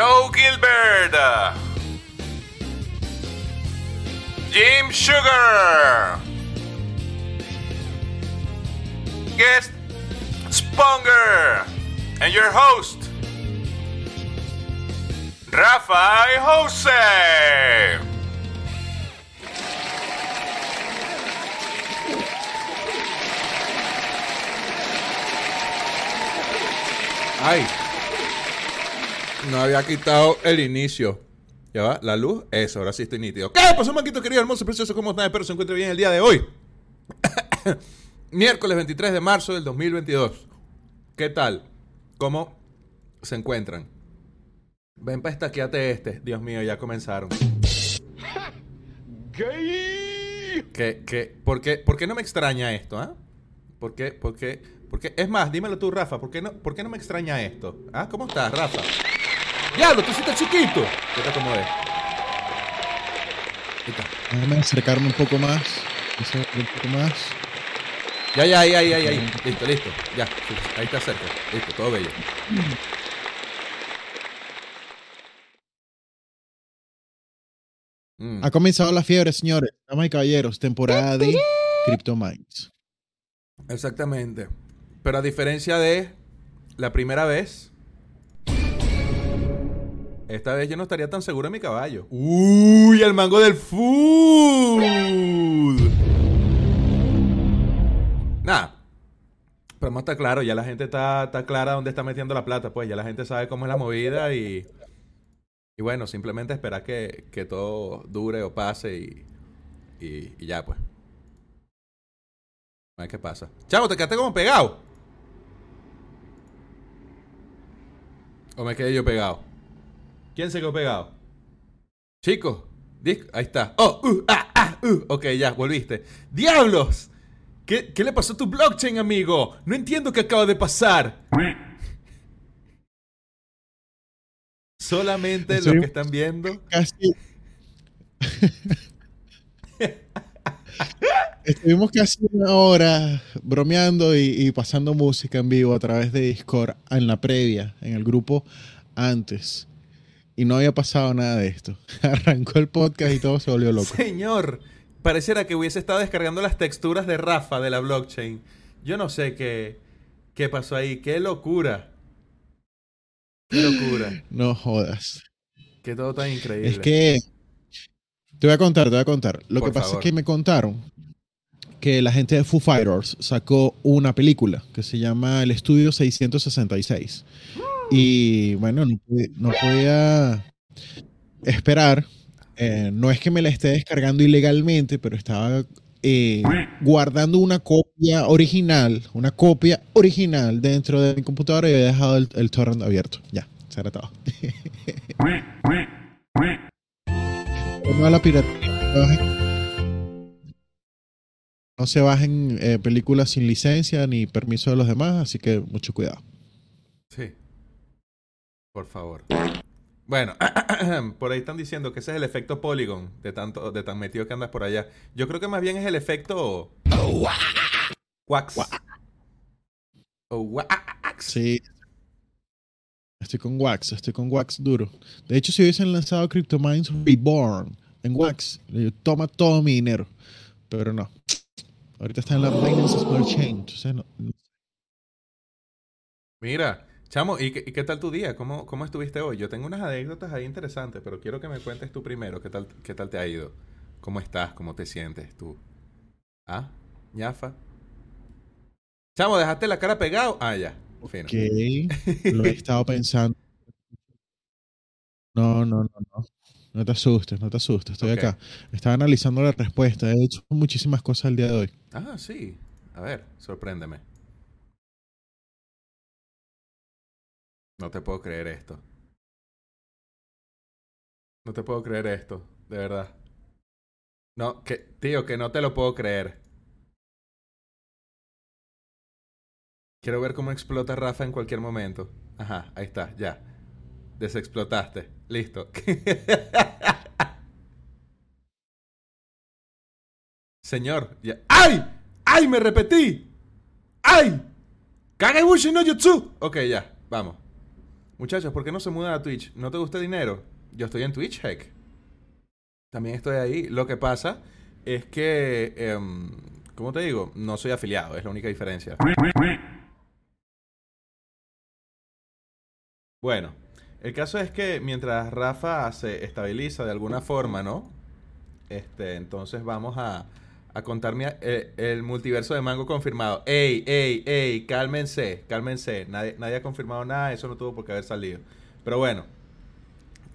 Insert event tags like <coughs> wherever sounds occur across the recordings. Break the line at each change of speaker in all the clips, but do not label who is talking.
Joe Gilbert, Jim Sugar, guest Sponger, and your host, Rafael Jose.
Ay. No había quitado el inicio. Ya va, la luz, eso, ahora sí estoy nítido. ¿Qué pasó, manquito querido, hermoso, precioso? ¿Cómo están? Espero se encuentre bien el día de hoy. <coughs> Miércoles 23 de marzo del 2022. ¿Qué tal? ¿Cómo se encuentran? Ven para estaqueate este. Dios mío, ya comenzaron. ¿Qué, qué, por, qué, ¿Por qué no me extraña esto, ah? ¿Por qué? ¿Por qué? Porque, es más, dímelo tú, Rafa, ¿por qué no, por qué no me extraña esto? ¿Ah? ¿Cómo estás, Rafa? ¡Diablo, tú hiciste chiquito! ¿Qué te acomodé?
Déjame acercarme un poco más. Un poco más.
Ya, ya, ya, ya, ya. Listo, listo. Ya, ahí te acerco. Listo, todo bello.
Mm. Ha comenzado la fiebre, señores. Damas y caballeros, temporada de CryptoMinds.
Exactamente. Pero a diferencia de la primera vez, esta vez yo no estaría tan seguro de mi caballo. ¡Uy! El mango del food. Nada. Pero más está claro, ya la gente está, está clara dónde está metiendo la plata, pues ya la gente sabe cómo es la movida y, y bueno, simplemente esperar que, que todo dure o pase y, y, y ya pues. A ver qué pasa. Chavo, te quedaste como pegado. ¿O me quedé yo pegado? ¿Quién se quedó pegado? Chicos, ahí está. Oh, uh, ah, ah, uh. Ok, ya, volviste. ¡Diablos! ¿Qué, ¿Qué, le pasó a tu blockchain, amigo? No entiendo qué acaba de pasar. Solamente lo que están viendo.
Casi. <laughs> Estuvimos casi una hora bromeando y, pasando música en vivo a través de Discord en la previa, en el grupo antes. Y no había pasado nada de esto. <laughs> Arrancó el podcast y todo se volvió loco.
Señor, pareciera que hubiese estado descargando las texturas de Rafa de la blockchain. Yo no sé qué, qué pasó ahí. ¡Qué locura! ¡Qué locura!
No jodas.
Que todo tan increíble.
Es que te voy a contar, te voy a contar. Lo que pasa es que me contaron que la gente de Foo Fighters sacó una película que se llama El Estudio 666. Y bueno, no, podía esperar. Eh, no es que me la esté descargando ilegalmente, pero estaba eh, guardando una copia original, una copia original dentro de mi computadora y había dejado el, torrent abierto. Ya, se era todo. no No se bajen eh, películas sin licencia ni permiso de los demás, así que mucho cuidado.
Por favor. Bueno, <clears throat> por ahí están diciendo que ese es el efecto Polygon de tanto de tan metido que andas por allá. Yo creo que más bien es el efecto wax.
wax. Sí. Estoy con Wax, estoy con Wax duro. De hecho, si hubiesen lanzado CryptoMinds Reborn en Wax, toma todo mi dinero. Pero no. Ahorita está en la Binance Smart Chain.
Mira, chamo, ¿y qué, tal tu día? ¿Cómo, ¿Cómo estuviste hoy? Yo tengo unas anécdotas ahí interesantes, pero quiero que me cuentes tú primero. ¿Qué tal, qué tal te ha ido? ¿Cómo estás? ¿Cómo te sientes tú? ¿Ah? ¿Ñafa? Chamo, ¿dejaste la cara pegado? Ah, ya.
Fino. Lo he estado pensando. No, no, no, no. No te asustes, no te asustes, estoy acá. Estaba analizando la respuesta, he hecho muchísimas cosas el día de hoy.
Ah, sí. A ver, sorpréndeme. No te puedo creer esto. No te puedo creer esto, de verdad. No, que, tío, que no te lo puedo creer. Quiero ver cómo explota Rafa en cualquier momento. Ajá, ahí está, ya. Desexplotaste. Listo. <laughs> Señor, ya. ¡Ay! ¡Ay! ¡Me repetí! ¡Ay! ¡Kagebushi no Jutsu! Ok, ya, vamos. Muchachos, ¿por qué no se mudan a Twitch? ¿No te gusta dinero? Yo estoy en Twitch, heck. También estoy ahí. Lo que pasa es que, em, ¿cómo te digo? No soy afiliado, es la única diferencia. Bueno, el caso es que mientras Rafa se estabiliza de alguna forma, ¿no? Este, entonces vamos a, a contarme eh, el multiverso de Mango confirmado. Ey, ey, ey, cálmense, cálmense. Nadie, nadie ha confirmado nada, eso no tuvo por qué haber salido. Pero bueno,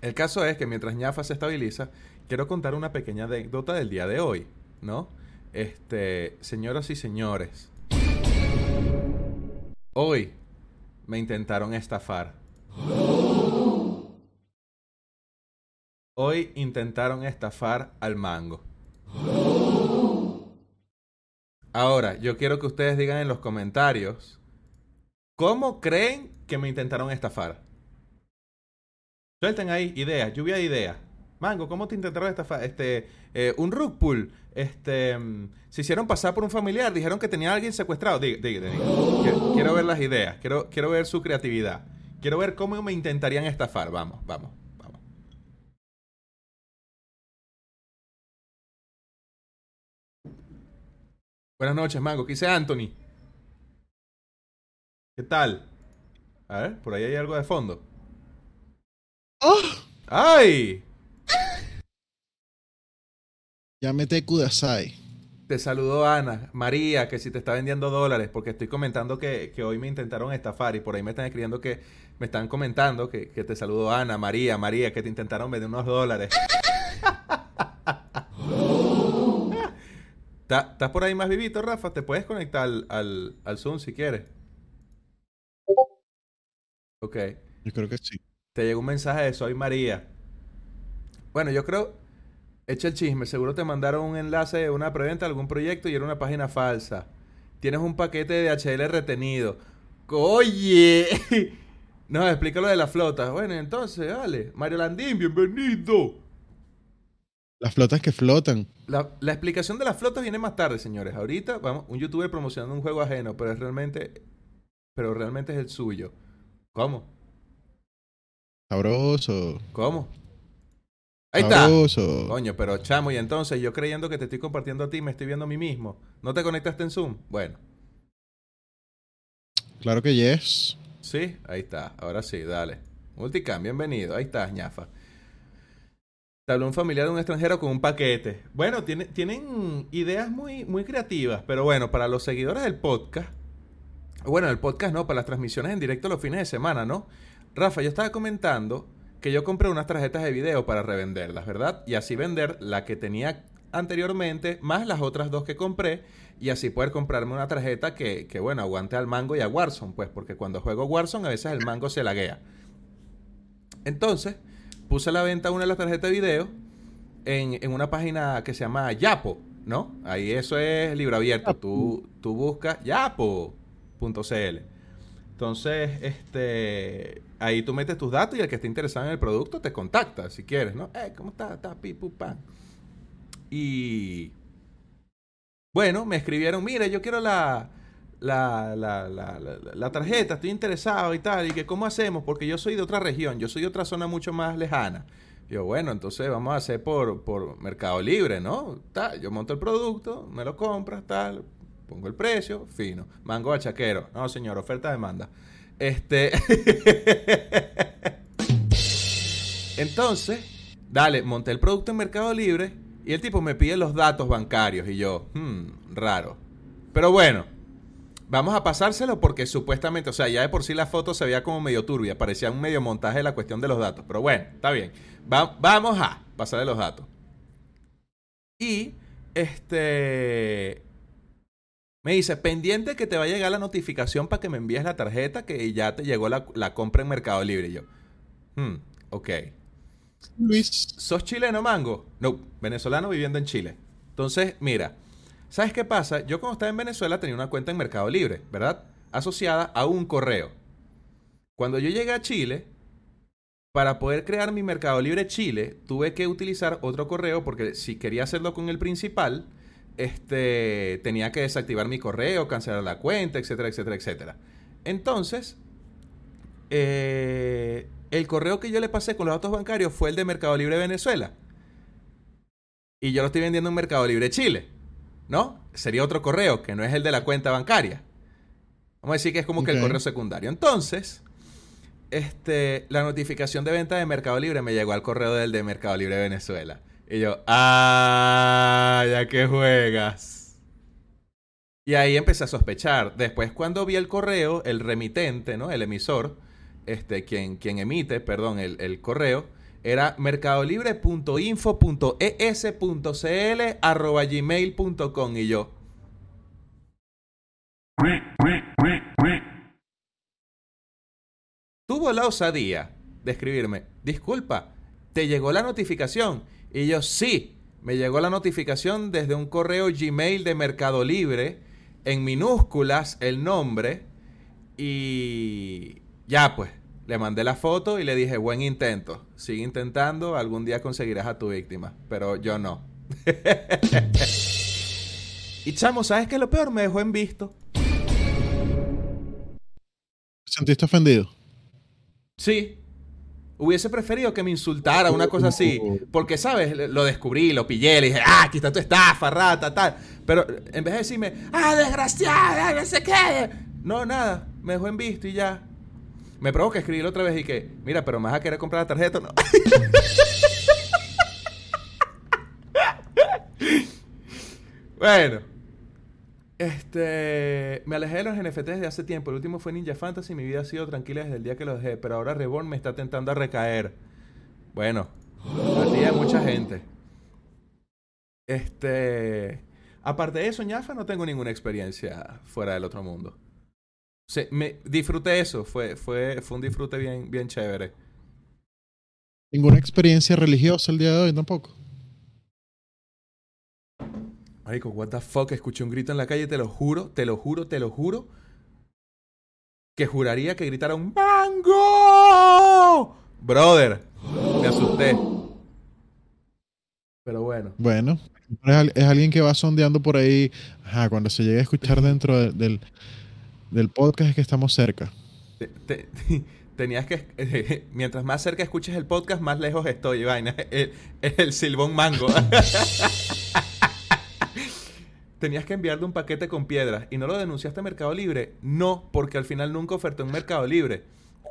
el caso es que mientras ñafa se estabiliza, quiero contar una pequeña anécdota del día de hoy, ¿no? Este, señoras y señores, hoy me intentaron estafar. Hoy intentaron estafar al mango. Ahora, yo quiero que ustedes digan en los comentarios cómo creen que me intentaron estafar. Suelten ahí ideas, lluvia de ideas. Mango, ¿cómo te intentaron estafar? Este, eh, un rug pull. Este, mm, se hicieron pasar por un familiar, dijeron que tenía a alguien secuestrado. Diga, diga, diga. Quiero, quiero ver las ideas, quiero, quiero ver su creatividad. Quiero ver cómo me intentarían estafar. Vamos, vamos, Buenas noches, Mango. ¿Qué dice Anthony? ¿Qué tal? A ver, por ahí hay algo de fondo.
¡Oh!
¡Ay!
Llámete Kudasai.
Te saludó Ana, María, que si te está vendiendo dólares, porque estoy comentando que, que hoy me intentaron estafar y por ahí me están escribiendo que me están comentando que, que te saludó Ana, María, María, que te intentaron vender unos dólares. ¿Estás por ahí más vivito, Rafa? ¿Te puedes conectar al, al, al Zoom si quieres? Ok.
Yo creo que sí.
Te llegó un mensaje de Soy María. Bueno, yo creo... Echa el chisme. Seguro te mandaron un enlace de una preventa de algún proyecto y era una página falsa. Tienes un paquete de HL retenido. ¡Oye! <laughs> No, explica lo de la flota. Bueno, entonces, dale. Mario Landín, bienvenido.
Las flotas que flotan.
La, la explicación de las flotas viene más tarde, señores. Ahorita, vamos, un youtuber promocionando un juego ajeno, pero es realmente... Pero realmente es el suyo. ¿Cómo?
Sabroso.
¿Cómo? Ahí está.
Sabroso.
Coño, pero chamo, y entonces yo creyendo que te estoy compartiendo a ti, me estoy viendo a mí mismo. ¿No te conectaste en Zoom? Bueno,
Claro que yes.
sí, ahí está. Ahora sí, dale. Multicam, bienvenido. Ahí estás, ñafa. Un familiar de un extranjero con un paquete. Bueno, tiene- tienen ideas muy, muy creativas, pero bueno, para los seguidores del podcast, bueno, el podcast no, para las transmisiones en directo los fines de semana, ¿no? Rafa, yo estaba comentando que yo compré unas tarjetas de video para revenderlas, ¿verdad? Y así vender la que tenía anteriormente, más las otras dos que compré, y así poder comprarme una tarjeta que, que bueno, aguante al mango y a Warzone, pues, porque cuando juego Warzone a veces el mango se laguea. Entonces, puse a la venta una de las tarjetas de video en, en una página que se llama Yapo, ¿no? Ahí eso es libro abierto. Tú, tú buscas yapo.cl. Entonces, este, ahí tú metes tus datos y el que esté interesado en el producto te contacta si quieres, ¿no? Eh, ¿cómo estás? Está pi, pu, pan. Y bueno, me escribieron, mira, yo quiero la, la, la, la, la, tarjeta, estoy interesado y tal, y que cómo hacemos, porque yo soy de otra región, yo soy de otra zona mucho más lejana. Yo, bueno, entonces vamos a hacer por, por Mercado Libre, ¿no? Tal, yo monto el producto, me lo compras, tal, pongo el precio, fino. Mango bachaquero. No, señor, oferta demanda. Este. <laughs> Entonces, dale, monté el producto en Mercado Libre y el tipo me pide los datos bancarios y yo, hmm, raro. Pero bueno, vamos a pasárselo porque supuestamente, o sea, ya de por sí la foto se veía como medio turbia, parecía un medio montaje de la cuestión de los datos. Pero bueno, está bien. Va- vamos a pasarle los datos. Y, este, me dice, pendiente que te va a llegar la notificación para que me envíes la tarjeta que ya te llegó la, la compra en Mercado Libre. Y yo, hmm, ok.
Luis.
¿Sos chileno, Mango? No, venezolano viviendo en Chile. Entonces, mira, ¿sabes qué pasa? Yo cuando estaba en Venezuela tenía una cuenta en Mercado Libre, ¿verdad? Asociada a un correo. Cuando yo llegué a Chile, para poder crear mi Mercado Libre Chile, tuve que utilizar otro correo porque si quería hacerlo con el principal, este, tenía que desactivar mi correo, cancelar la cuenta, etcétera, etcétera, etcétera. Entonces, eh, el correo que yo le pasé con los datos bancarios fue el de Mercado Libre Venezuela. Y yo lo estoy vendiendo en Mercado Libre Chile. ¿No? Sería otro correo que no es el de la cuenta bancaria. Vamos a decir que es como que el correo secundario. Entonces, este, la notificación de venta de Mercado Libre me llegó al correo del de Mercado Libre Venezuela. Y yo, ah, ya que juegas. Y ahí empecé a sospechar. Después, cuando vi el correo, el remitente, ¿no? El emisor, este, quien, quien emite, perdón, el, el correo, era mercadolibre.info.es.cl arroba gmail.com y yo. Tuvo la osadía de escribirme, disculpa, ¿te llegó la notificación? Y yo, sí, me llegó la notificación desde un correo Gmail de Mercado Libre, en minúsculas el nombre, y ya pues, le mandé la foto y le dije, buen intento. Sigue intentando, algún día conseguirás a tu víctima. Pero yo no. <laughs> y chamo, ¿sabes qué? Lo peor me dejó en visto.
¿Sentiste ofendido?
Sí. Hubiese preferido que me insultara, una cosa así. Porque, ¿sabes? Lo descubrí, lo pillé, le dije, ah, aquí está tu estafa, rata, tal. Pero en vez de decirme, ah, desgraciada, no sé qué. No, nada. Me dejó en visto y ya. Me provoca escribir otra vez y que, mira, pero me vas a querer comprar la tarjeta, ¿no? <laughs> bueno. Este, me alejé de los NFTs desde hace tiempo. El último fue Ninja Fantasy. Mi vida ha sido tranquila desde el día que lo dejé. Pero ahora Reborn me está tentando a recaer. Bueno, a ti mucha gente. Este, aparte de eso, ñafa, no tengo ninguna experiencia fuera del otro mundo me disfruté eso, fue, fue, fue un disfrute bien, bien chévere.
¿Ninguna experiencia religiosa el día de hoy tampoco?
Marico, what the fuck, escuché un grito en la calle, te lo juro, te lo juro, te lo juro. Que juraría que gritara un ¡Mango! Brother, me asusté. Pero bueno.
Bueno, es, alguien que va sondeando por ahí. Ajá, cuando se llegue a escuchar dentro del, del podcast es que estamos cerca. <laughs>
tenías que. <laughs> mientras más cerca escuches el podcast, más lejos estoy, vaina. <laughs> El, el silbón mango. tenías que enviarle un paquete con piedras y no lo denunciaste a Mercado Libre. No, porque al final nunca ofertó en Mercado Libre.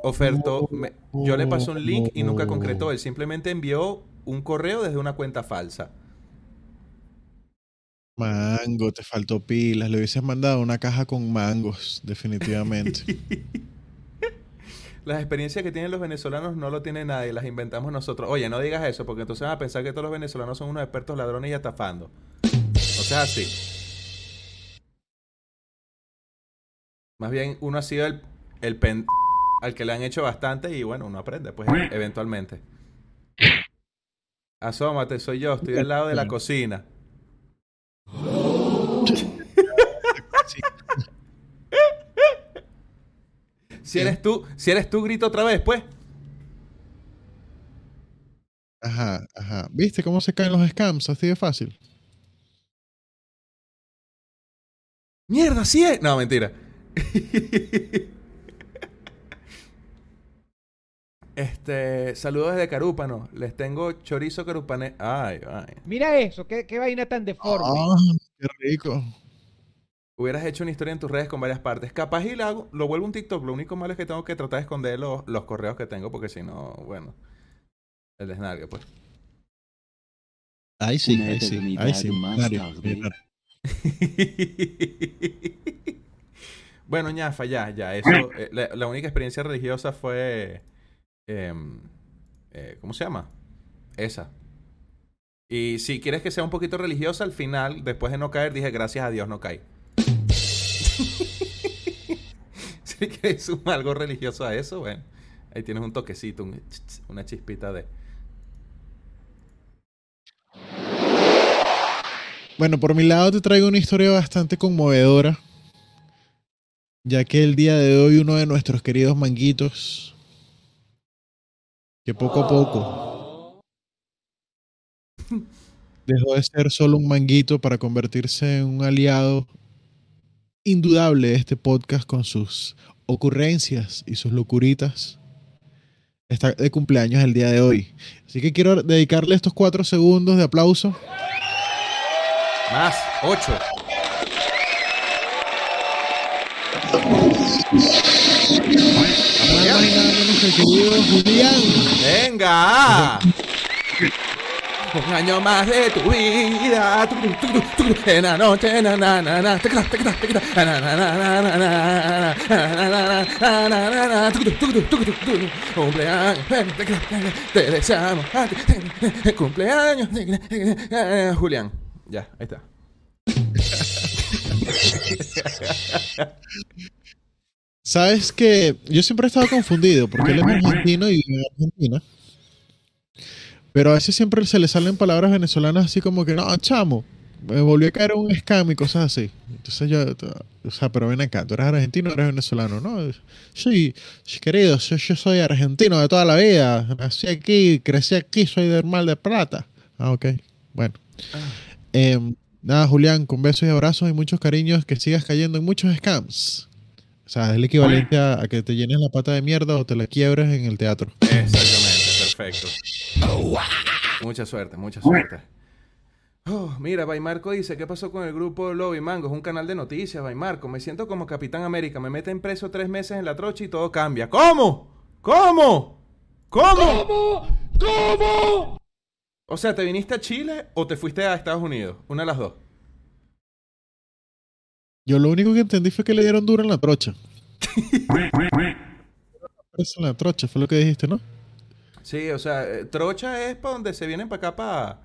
Ofertó. yo le pasé un link y nunca concretó. Él simplemente envió un correo desde una cuenta falsa.
Mango, te faltó pilas. Le hubieses mandado una caja con mangos, definitivamente. <laughs>
las experiencias que tienen los venezolanos no lo tiene nadie, las inventamos nosotros. Oye, no digas eso, porque entonces van a pensar que todos los venezolanos son unos expertos ladrones y atafando. No sea así. Más bien, uno ha sido el, el al que le han hecho bastante y bueno, uno aprende, pues, eventualmente. Asómate, soy yo, estoy del lado de la cocina. Si eres tú, si eres tú, grito otra vez, pues.
Ajá, ajá. ¿Viste cómo se caen los scams? Así de fácil.
Mierda, sí es. No, mentira. <laughs> Este, saludos desde Carúpano. Les tengo chorizo carupane. Ay, ay.
Mira eso, qué, vaina tan deforme.
Ah, qué rico.
Hubieras hecho una historia en tus redes con varias partes. Capaz y lo, hago, lo vuelvo un TikTok. Lo único malo es que tengo que tratar de esconder los, los correos que tengo porque si no, bueno, el desnargue, pues.
Ay, sí, ay, sí. Ay, sí. <laughs>
bueno, ñafa, ya, ya. Eso, <laughs> eh, la única experiencia religiosa fue Em, eh, ¿Cómo se llama? Esa. Y si quieres que sea un poquito religiosa, al final, después de no caer, dije gracias a Dios no caí. <laughs> si quieres sumar algo religioso a eso, bueno, ahí tienes un toquecito, una chispita de...
Bueno, por mi lado te traigo una historia bastante conmovedora, ya que el día de hoy uno de nuestros queridos manguitos que poco a poco <laughs> dejó de ser solo un manguito para convertirse en un aliado indudable este podcast con sus ocurrencias y sus locuritas, está de cumpleaños el día de hoy. Así que quiero dedicarle estos cuatro segundos de aplauso.
Más, ocho.
Julián.
Venga. Un año más de tu vida. En la noche. Na, na, na, na. Tequila, tequila, tequila. Na, na, na, na, na, na, na, na, na, na. Cumpleaños. Te deseamos. a ti, Cumpleaños. Julián. Ya, ahí está.
Sabes que yo siempre he estado confundido porque él es argentino y vive en Argentina. Pero a veces siempre se le salen palabras venezolanas así como que, no, chamo, me volvió a caer un scam y cosas así. Entonces yo, o sea, pero ven acá, ¿tú eres argentino o eres venezolano? No, sí, querido, yo, yo soy argentino de toda la vida. Nací aquí, crecí aquí, soy del Mar de Plata. Ah, ok, bueno. Em, nada, Julián, con besos y abrazos y muchos cariños, que sigas cayendo en muchos scams. O sea, es el equivalente a, a que te llenes la pata de mierda o te la quiebres en el teatro.
Exactamente, perfecto. Mucha suerte, mucha suerte. Oh, mira, Baimarco dice, ¿qué pasó con el grupo Lobby Mango? Es un canal de noticias, Baimarco. Me siento como Capitán América. Me meten preso tres meses en la trocha y todo cambia. ¿Cómo? ¿Cómo? ¿Cómo? ¿Cómo? ¿Cómo? O sea, ¿te viniste a Chile o te fuiste a Estados Unidos? Una de las dos.
Yo lo único que entendí fue que le dieron duro en la trocha. <laughs> Preso en la trocha, fue lo que dijiste, ¿no?
Sí, o sea, eh, trocha es para donde se vienen para acá, para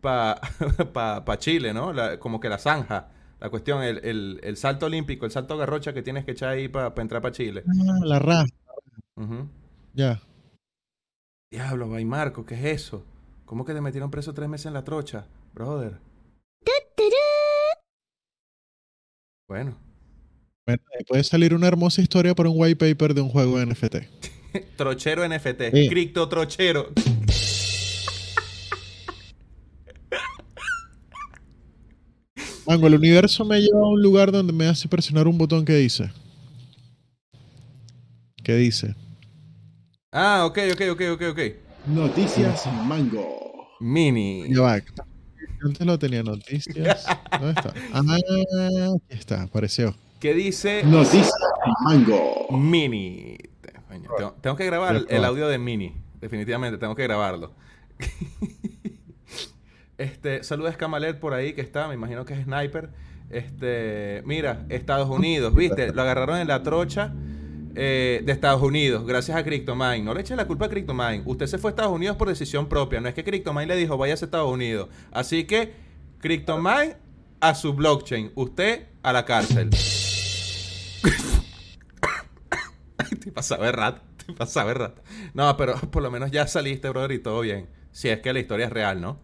pa, <laughs> pa, pa Chile, ¿no? La- como que la zanja. La cuestión, el, el, el salto olímpico, el salto garrocha que tienes que echar ahí para entrar para Chile.
Ah, la raza,
Ujú.
ya.
Diablo, Baimarco, ¿qué es eso? ¿Cómo que te metieron preso tres meses en la trocha, brother? Bueno,
Bueno, puede salir una hermosa historia para un white paper de un juego de NFT. <laughs> <laughs>
trochero NFT,
Sí.
cripto trochero.
Mango, el universo me lleva a un lugar donde me hace presionar un botón que dice. ¿Qué dice?
Ah, ok, ok, ok, ok, ok.
Noticias Mango.
Mini.
Va. Antes lo tenía noticias. ¿Dónde está? Ah, aquí está, apareció.
¿Qué dice
Noticias Mango.
Mini? Coño, tengo, tengo que grabar el, audio de Mini. Definitivamente, tengo que grabarlo. <laughs> este, saluda a Scamalet por ahí que está, me imagino que es Sniper. Este, mira, Estados Unidos, ¿viste? Lo agarraron en la trocha eh, de Estados Unidos, gracias a CryptoMine. No le eche la culpa a CryptoMine. Usted se fue a Estados Unidos por decisión propia. No es que CryptoMine le dijo, vaya a Estados Unidos. Así que, CryptoMine a su blockchain. Usted a la cárcel. <laughs> <laughs> te pasaba de rato, <laughs> te pasaba de rato. No, pero por lo menos ya saliste, brother, y todo bien. Si es que la historia es real, ¿no?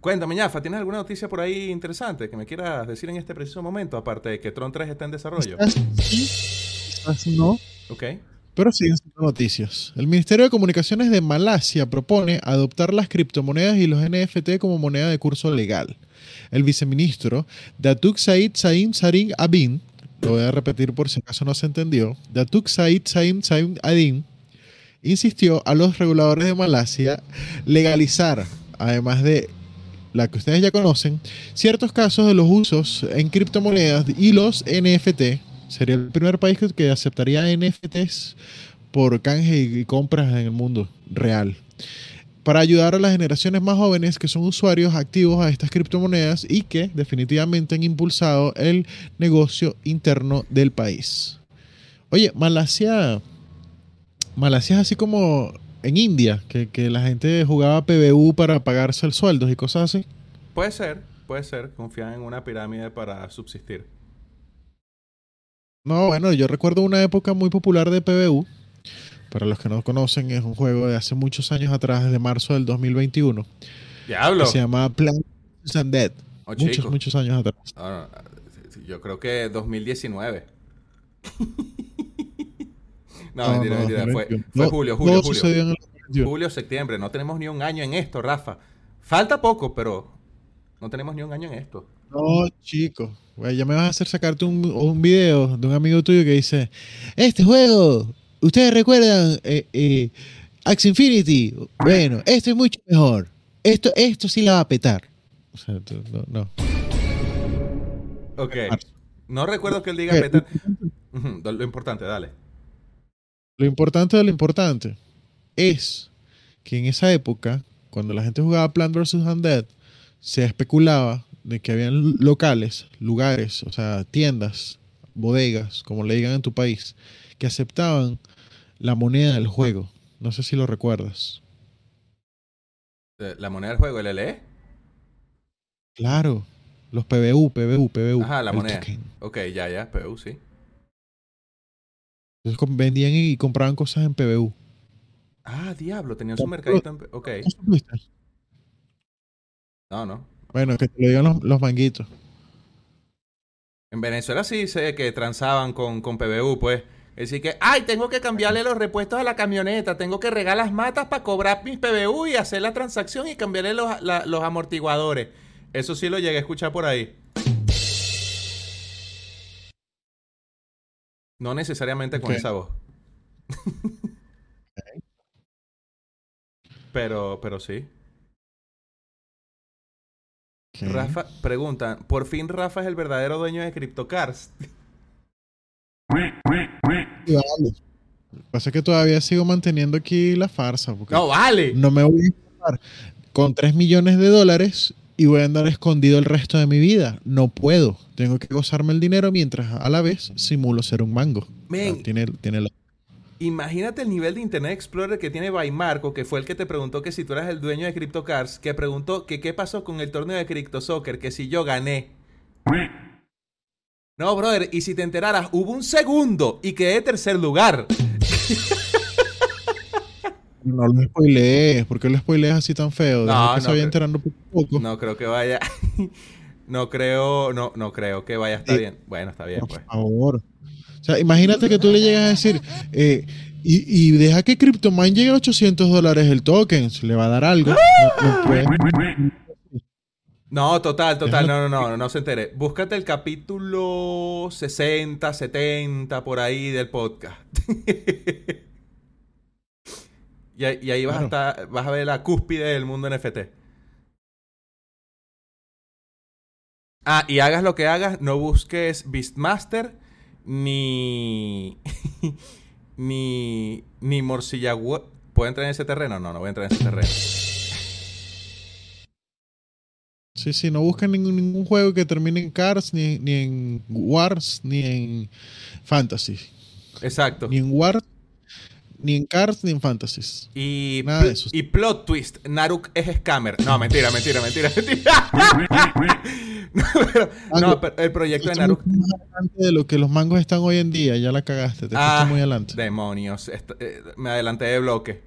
Cuéntame, Ñafa, ¿tienes alguna noticia por ahí interesante que me quieras decir en este preciso momento? Aparte de que Tron 3 está en desarrollo.
Sí, no,
Ok.
pero siguen siendo noticias. El Ministerio de Comunicaciones de Malasia propone adoptar las criptomonedas y los NFT como moneda de curso legal. El viceministro Datuk Said Saim Sarin Abin, lo voy a repetir por si acaso no se entendió, Datuk Said Saim Saim Adin, insistió a los reguladores de Malasia legalizar, además de la que ustedes ya conocen, ciertos casos de los usos en criptomonedas y los NFT. Sería el primer país que, aceptaría NFTs por canje y compras en el mundo real. Para ayudar a las generaciones más jóvenes que son usuarios activos a estas criptomonedas y que definitivamente han impulsado el negocio interno del país. Oye, Malasia, Malasia es así como en India, que, que la gente jugaba PBU para pagarse el sueldo y cosas así.
Puede ser, puede ser. Confían en una pirámide para subsistir.
No, bueno, yo recuerdo una época muy popular de PBU. Para los que no conocen, es un juego de hace muchos años atrás, desde marzo del 2021,
Diablo.
que se llama Plants and Dead.
Oh,
muchos,
chico.
muchos años atrás.
No, no, yo creo que 2019. <laughs> no, mentira, mentira. Fue,
2021.
fue
No,
julio, julio, julio.
sucedió en el 2021.
Julio, septiembre. No tenemos ni un año en esto, Rafa. Falta poco, pero no tenemos ni un año en esto.
No, chico. Güey, ya me vas a hacer sacarte un, un video de un amigo tuyo que dice, este juego, ustedes recuerdan eh, eh, Axie Infinity. Bueno, esto es mucho mejor. Esto, esto sí la va a petar. O sea, tú- no, no.
Ok. No recuerdo que él diga petar. Lo importante, dale.
Lo importante de lo importante es que en esa época, cuando la gente jugaba Plant vs. Undead, se especulaba de que habían locales, lugares, o sea, tiendas, bodegas, como le digan en tu país, que aceptaban la moneda del juego. No sé si lo recuerdas.
La moneda del juego, el LE.
Claro, los PBU, PBU, PBU.
Ajá, la moneda.
token.
Ok, ya, ya, PU, sí.
Entonces vendían y compraban cosas en PBU.
Ah, diablo, tenían su mercadito en... P- Ok.
No,
no.
Bueno, que te lo digan los, los manguitos.
En Venezuela sí sé que transaban con, con PBU, pues. Es decir que, ay, tengo que cambiarle los repuestos a la camioneta, tengo que regar las matas para cobrar mis PBU y hacer la transacción y cambiarle los, la- los amortiguadores. Eso sí lo llegué a escuchar por ahí. No necesariamente con esa voz. <laughs> pero, pero sí. Rafa, pregunta, ¿por fin Rafa es el verdadero dueño de CryptoCars? <laughs>
Vale. Lo que pasa es que todavía sigo manteniendo aquí la farsa. Porque
¡No, vale!
no me voy a escapar con 3 millones de dólares y voy a andar escondido el resto de mi vida. No puedo. Tengo que gozarme el dinero mientras a la vez simulo ser un mango. Sea, tiene, tiene la-
Imagínate el nivel de Internet Explorer que tiene Marco, que fue el que te preguntó que si tú eras el dueño de CryptoCars, que preguntó que qué pasó con el torneo de Crypto Soccer, que si yo gané. No, brother, y si te enteraras, hubo un segundo y quedé tercer lugar.
No lo spoilees. ¿Por qué lo spoilees así tan feo? Deja
No,
que
no,
se vaya enterando poco a poco.
No creo que vaya. <laughs> No creo, no, no creo que vaya estar
Sí.
bien. Bueno, está bien,
Por
pues.
favor. O sea, imagínate que tú le llegas a decir, eh, y, y deja que CryptoMine llegue a 800 dólares el token, se le va a dar algo. No, no puede.
No, total, total,
Déjalo-
no, no, no, <laughs> no se entere. Búscate el capítulo 60, 70, por ahí del podcast. <laughs> y, ahí- y ahí vas, a
Claro.
estar, vas a ver la cúspide del mundo NFT. Ah, y hagas lo que hagas, no busques Beastmaster ni. <laughs> ni. ni Morcilla. ¿Puedo entrar en ese terreno? No, no voy a entrar en ese terreno.
Sí, sí, no buscan ningún, ningún juego que termine en Cars, ni, ni en Wars, ni en Fantasy.
Exacto.
Ni en Wars, ni en Cars, ni en Fantasies.
Y,
Nada de eso.
y plot twist, Naruk es scammer. No, mentira, mentira, mentira, mentira. <laughs> no, pero, no, pero el proyecto de Naruk.
mucho más adelante de lo que los mangos están hoy en día, ya la cagaste, te
Ah,
muy adelante.
demonios. eh, me adelanté de bloque.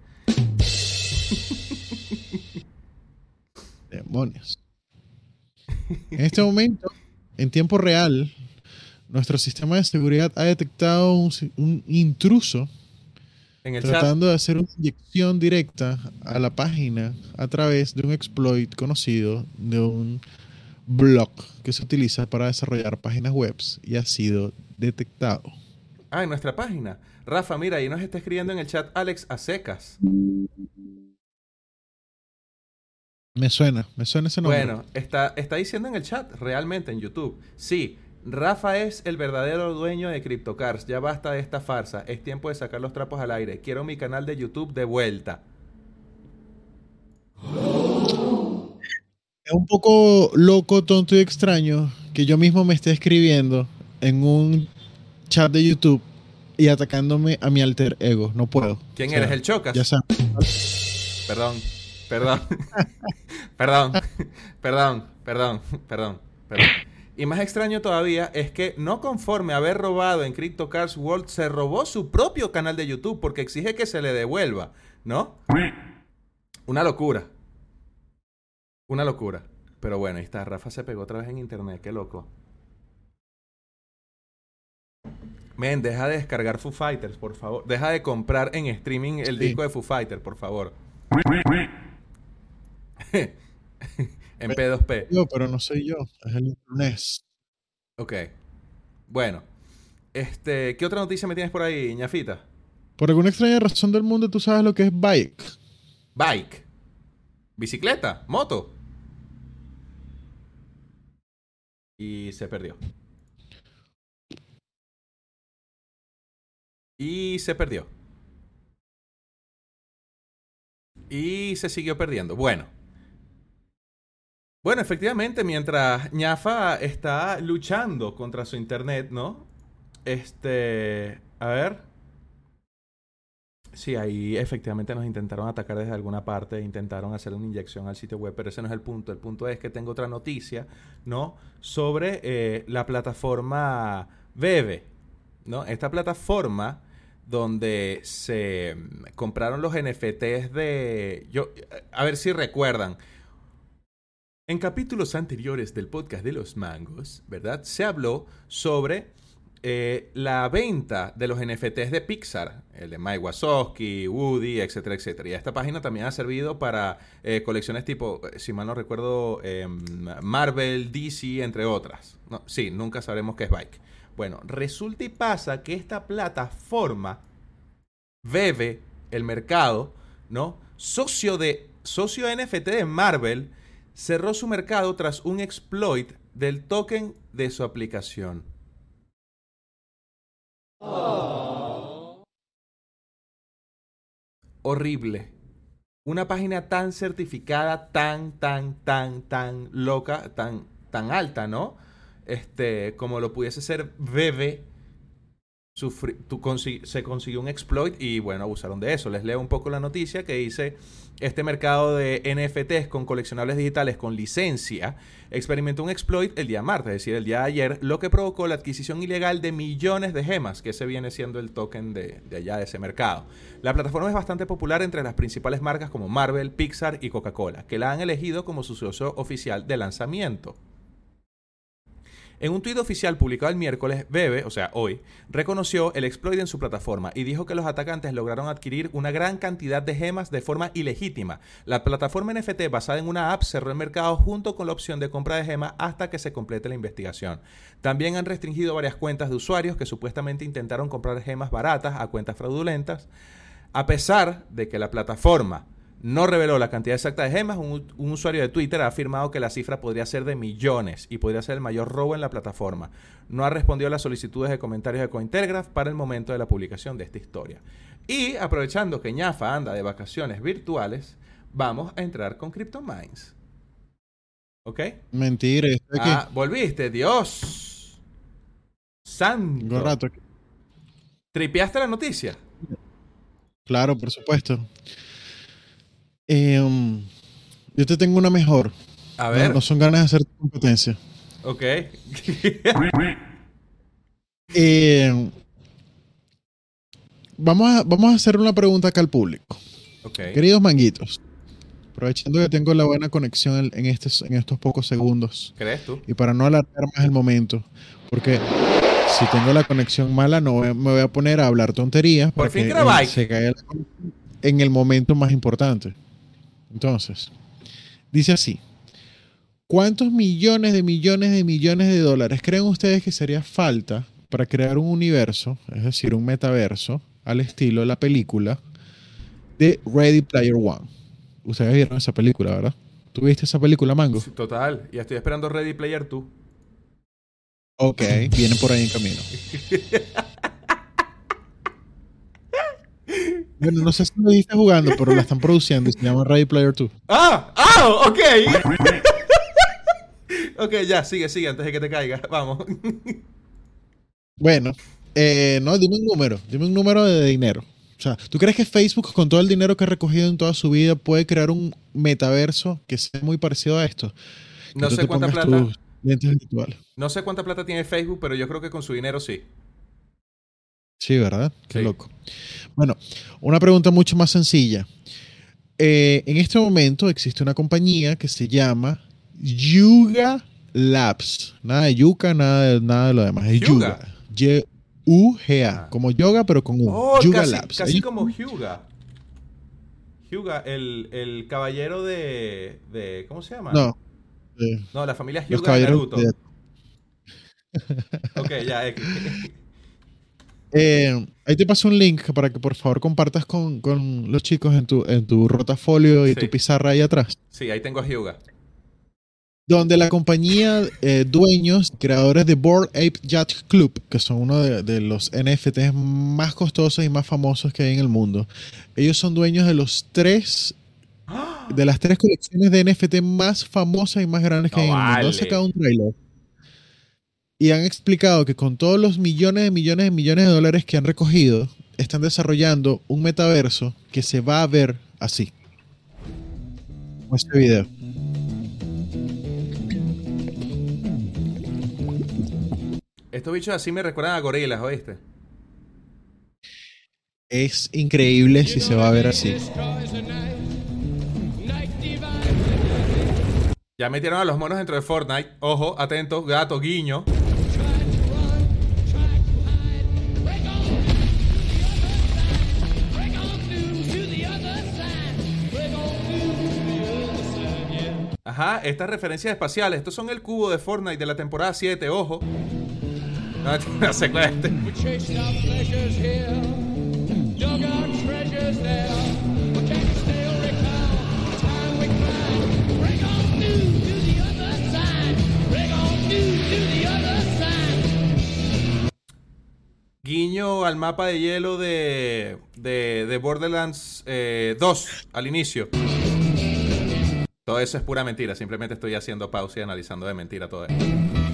Demonios. En este momento, en tiempo real, nuestro sistema de seguridad ha detectado un, intruso
En el chat.
tratando de hacer una inyección directa a la página a través de un exploit conocido de un blog que se utiliza para desarrollar páginas web y ha sido detectado.
Ah, en nuestra página. Rafa, mira, ahí nos está escribiendo en el chat Alex Acecas.
Me suena, me suena ese nombre.
Bueno, está, está diciendo en el chat, realmente en YouTube. Sí, Rafa es el verdadero dueño de CryptoCars. Ya basta de esta farsa. Es tiempo de sacar los trapos al aire. Quiero mi canal de YouTube de vuelta.
Es un poco loco, tonto y extraño que yo mismo me esté escribiendo en un chat de YouTube y atacándome a mi alter ego. No puedo.
¿Quién
O sea,
eres? ¿El Chocas?
Ya sabes.
Perdón, perdón, <laughs> perdón, perdón, perdón, perdón, perdón. Y más extraño todavía es que no conforme a haber robado en CryptoCars World, se robó su propio canal de YouTube porque exige que se le devuelva, ¿no? Una locura. Una locura. Pero bueno, ahí está. Rafa se pegó otra vez en internet. Qué loco. Men, deja de descargar Foo Fighters, por favor. Deja de comprar en streaming el
Sí.
disco de Foo Fighters, por favor. <laughs> En P2P.
Yo, pero no soy yo, es el NES.
Ok. Bueno. Este, ¿qué otra noticia me tienes por ahí, ñafita?
Por alguna extraña razón del mundo, tú sabes lo que es bike.
Bike. Bicicleta, moto. Y se perdió. Y se perdió. Y se siguió perdiendo. Bueno. Bueno, efectivamente, mientras ñafa está luchando contra su internet, ¿no? Este. A ver. Sí, ahí efectivamente nos intentaron atacar desde alguna parte, intentaron hacer una inyección al sitio web, pero ese no es el punto. El punto es que tengo otra noticia, ¿no? Sobre eh, la plataforma Bebe, ¿no? Esta plataforma donde se mm, compraron los NFTs de... Yo, a ver si recuerdan. En capítulos anteriores del podcast de los mangos, ¿verdad? Se habló sobre eh, la venta de los NFTs de Pixar, el de Mike Wazowski, Woody, etcétera, etcétera. Y esta página también ha servido para eh, colecciones tipo, eh, si mal no recuerdo, em, Marvel, DC, entre otras. No, sí, nunca sabremos qué es Bike. Bueno, resulta y pasa que esta plataforma bebe el mercado, ¿no? Socio de socio NFT de Marvel cerró su mercado tras un exploit del token de su aplicación. Horrible. Una página tan certificada, tan, tan, tan, tan loca, tan, tan alta, ¿no? Este, como lo pudiese ser Se consiguió un exploit y bueno, abusaron de eso. Les leo un poco la noticia que dice, este mercado de NFTs con coleccionables digitales con licencia experimentó un exploit el día martes, es decir, el día de ayer, lo que provocó la adquisición ilegal de millones de gemas, que ese viene siendo el token de, de allá de ese mercado. La plataforma es bastante popular entre las principales marcas como Marvel, Pixar y Coca-Cola, que la han elegido como su socio oficial de lanzamiento. En un tuit oficial publicado el miércoles, Bebe, o sea, hoy, reconoció el exploit en su plataforma y dijo que los atacantes lograron adquirir una gran cantidad de gemas de forma ilegítima. La plataforma NFT basada en una app cerró el mercado junto con la opción de compra de gemas hasta que se complete la investigación. También han restringido varias cuentas de usuarios que supuestamente intentaron comprar gemas baratas a cuentas fraudulentas. A pesar de que la plataforma no reveló la cantidad exacta de gemas. Un, usuario de Twitter ha afirmado que la cifra podría ser de millones y podría ser el mayor robo en la plataforma. No ha respondido a las solicitudes de comentarios de Cointelegraph para el momento de la publicación de esta historia. Y aprovechando que ñafa anda de vacaciones virtuales, vamos a entrar con CryptoMines. ¿Ok?
Mentira, estoy aquí.
Ah, volviste, Dios. Santo.
rato.
¿Tripeaste la noticia?
Claro, por supuesto. Em, yo te tengo una mejor.
A ver.
No, son ganas de hacer competencia.
Ok. <laughs>
Em, vamos, a, vamos a hacer una pregunta acá al público.
Okay.
Queridos manguitos, aprovechando que tengo la buena conexión en, estos, en estos pocos segundos.
¿Crees tú?
Y para no alargar más el momento, porque si tengo la conexión mala, no me voy a poner a hablar tonterías.
Por fin
que se en el momento más importante. Entonces, dice así. ¿Cuántos millones de millones de millones de dólares creen ustedes que sería falta para crear un universo, es decir, un metaverso, al estilo de la película de Ready Player One? Ustedes vieron esa película, ¿verdad? ¿Tuviste esa película, Mango?
total. Y estoy esperando Ready Player 2.
Ok, vienen por ahí en camino. <laughs> Bueno, no sé si lo viste jugando, pero la están produciendo y se llama Ready Player 2.
¡Ah! ¡Ah! ¡Ok! <laughs> ok, ya, sigue, sigue, antes de que te caiga. Vamos.
bueno, eh, no, dime un número. Dime un número de dinero. O sea, ¿tú crees que Facebook, con todo el dinero que ha recogido en toda su vida, puede crear un metaverso que sea muy parecido a esto?
no sé cuánta plata. No sé cuánta plata tiene Facebook, pero yo creo que con su dinero sí.
Sí, ¿verdad? Qué loco. Bueno, una pregunta mucho más sencilla. Eh, en este momento existe una compañía que se llama Yuga Labs. Nada de Yuga, nada de, nada de lo demás. Es Yuga. Y-U-G-A. Ah. Como yoga, pero con U.
Oh, Yuga Labs. Casi como Yuga. Yuga, el, el caballero de, de, ¿Cómo se llama?
No.
No, la familia
los
Hyuga de
caballeros.
Naruto.
de-
Ok, ya. X. <laughs>
Eh, ahí te paso un link para que por favor compartas con, con los chicos en tu, en tu rotafolio y
Sí.
tu pizarra ahí atrás.
Sí, ahí tengo a Hyuga.
Donde la compañía, eh, dueños, creadores de Bored Ape Yacht Club, que son uno de, de los NFTs más costosos y más famosos que hay en el mundo, ellos son dueños de los tres, de las tres colecciones de NFT más famosas y más grandes que
No
hay en el mundo. Han sacado un trailer y han explicado que con todos los millones de millones de millones de dólares que han recogido, están desarrollando un metaverso que se va a ver así. Como este video.
Estos bichos así me recuerdan a gorilas, ¿oíste?
Es increíble si se va a ver así.
Ya metieron a los monos dentro de Fortnite. Ojo, atentos, gato, guiño. Ajá, estas referencias espaciales. Estos son el cubo de Fortnite de la temporada 7, ojo. No, <laughs> es este. Guiño al mapa de hielo de, de, de Borderlands eh, 2 al inicio. Todo eso es pura mentira. Simplemente estoy haciendo pausa y analizando de mentira todo esto.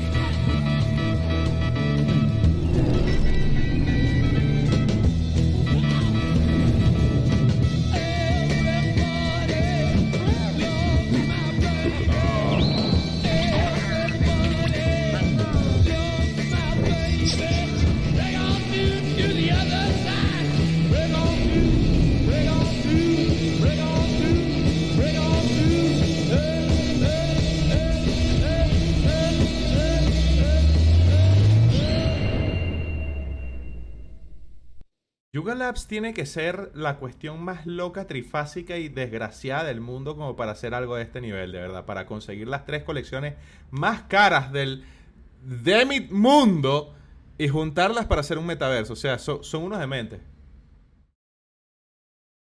Tiene que ser la cuestión más loca, trifásica y desgraciada del mundo como para hacer algo de este nivel, de verdad. Para conseguir las tres colecciones más caras del Demit mundo y juntarlas para hacer un metaverso. O sea, so- son unos dementes.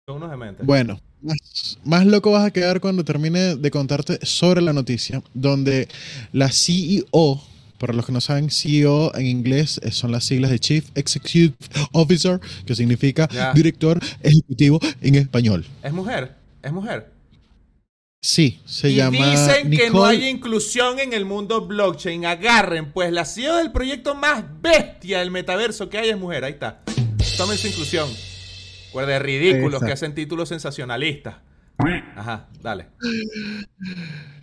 Son unos dementes.
Bueno, más, más loco vas a quedar cuando termine de contarte sobre la noticia, donde la CEO, para los que no saben, CEO en inglés eh, son las siglas de Chief Executive Officer, que significa
Ya.
director ejecutivo en español.
Es mujer, es mujer.
Sí, se
y
llama
dicen que no hay inclusión en el mundo blockchain. Agarren, pues la CEO del proyecto más bestia del metaverso que hay es mujer. Ahí está. Tomen su inclusión. De ridículos
Exacto.
que hacen títulos sensacionalistas. Ajá, dale.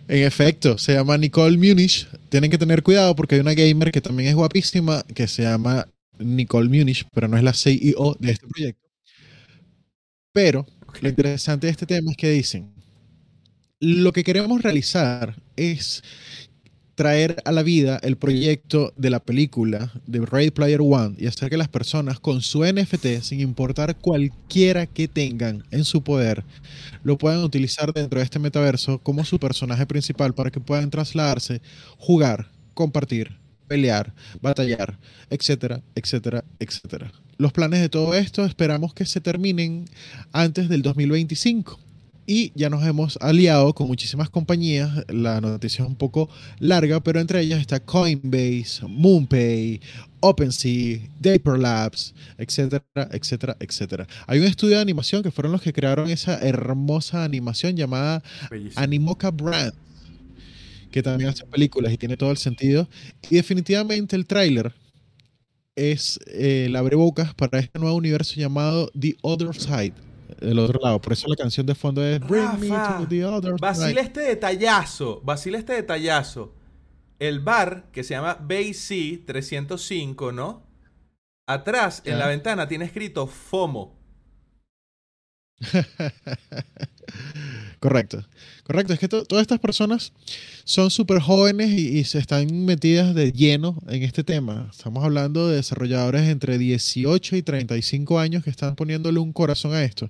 En efecto, se llama Nicole Munich. Tienen que tener cuidado porque hay una gamer que también es guapísima que se llama Nicole Munich, pero no es la CEO de este proyecto. Pero lo interesante de este tema es que dicen, lo que queremos realizar es traer a la vida el proyecto de la película de Ready Player One y hacer que las personas con su NFT, sin importar cualquiera que tengan en su poder, lo puedan utilizar dentro de este metaverso como su personaje principal para que puedan trasladarse, jugar, compartir, pelear, batallar, etcétera, etcétera, etcétera. Los planes de todo esto esperamos que se terminen antes del 2025. Y ya nos hemos aliado con muchísimas compañías. La noticia es un poco larga, pero entre ellas está Coinbase, MoonPay, OpenSea, Dapper Labs, etcétera, etcétera, etcétera. Hay un estudio de animación que fueron los que crearon esa hermosa animación llamada
Bellísimo.
Animoca Brand, que también hace películas y tiene todo el sentido. Y definitivamente el tráiler es eh, el abrebocas para este nuevo universo llamado The Other Side, el otro lado. Por eso la canción de fondo es Bring me
Rafa,
to the other
este detallazo. Vacila este detallazo. El bar que se llama BC 305, ¿no? Atrás, en la ventana, tiene escrito FOMO. <laughs>
Correcto. Correcto. Es que to- todas estas personas son súper jóvenes y, y se están metidas de lleno en este tema. Estamos hablando de desarrolladores entre 18 y 35 años que están poniéndole un corazón a esto.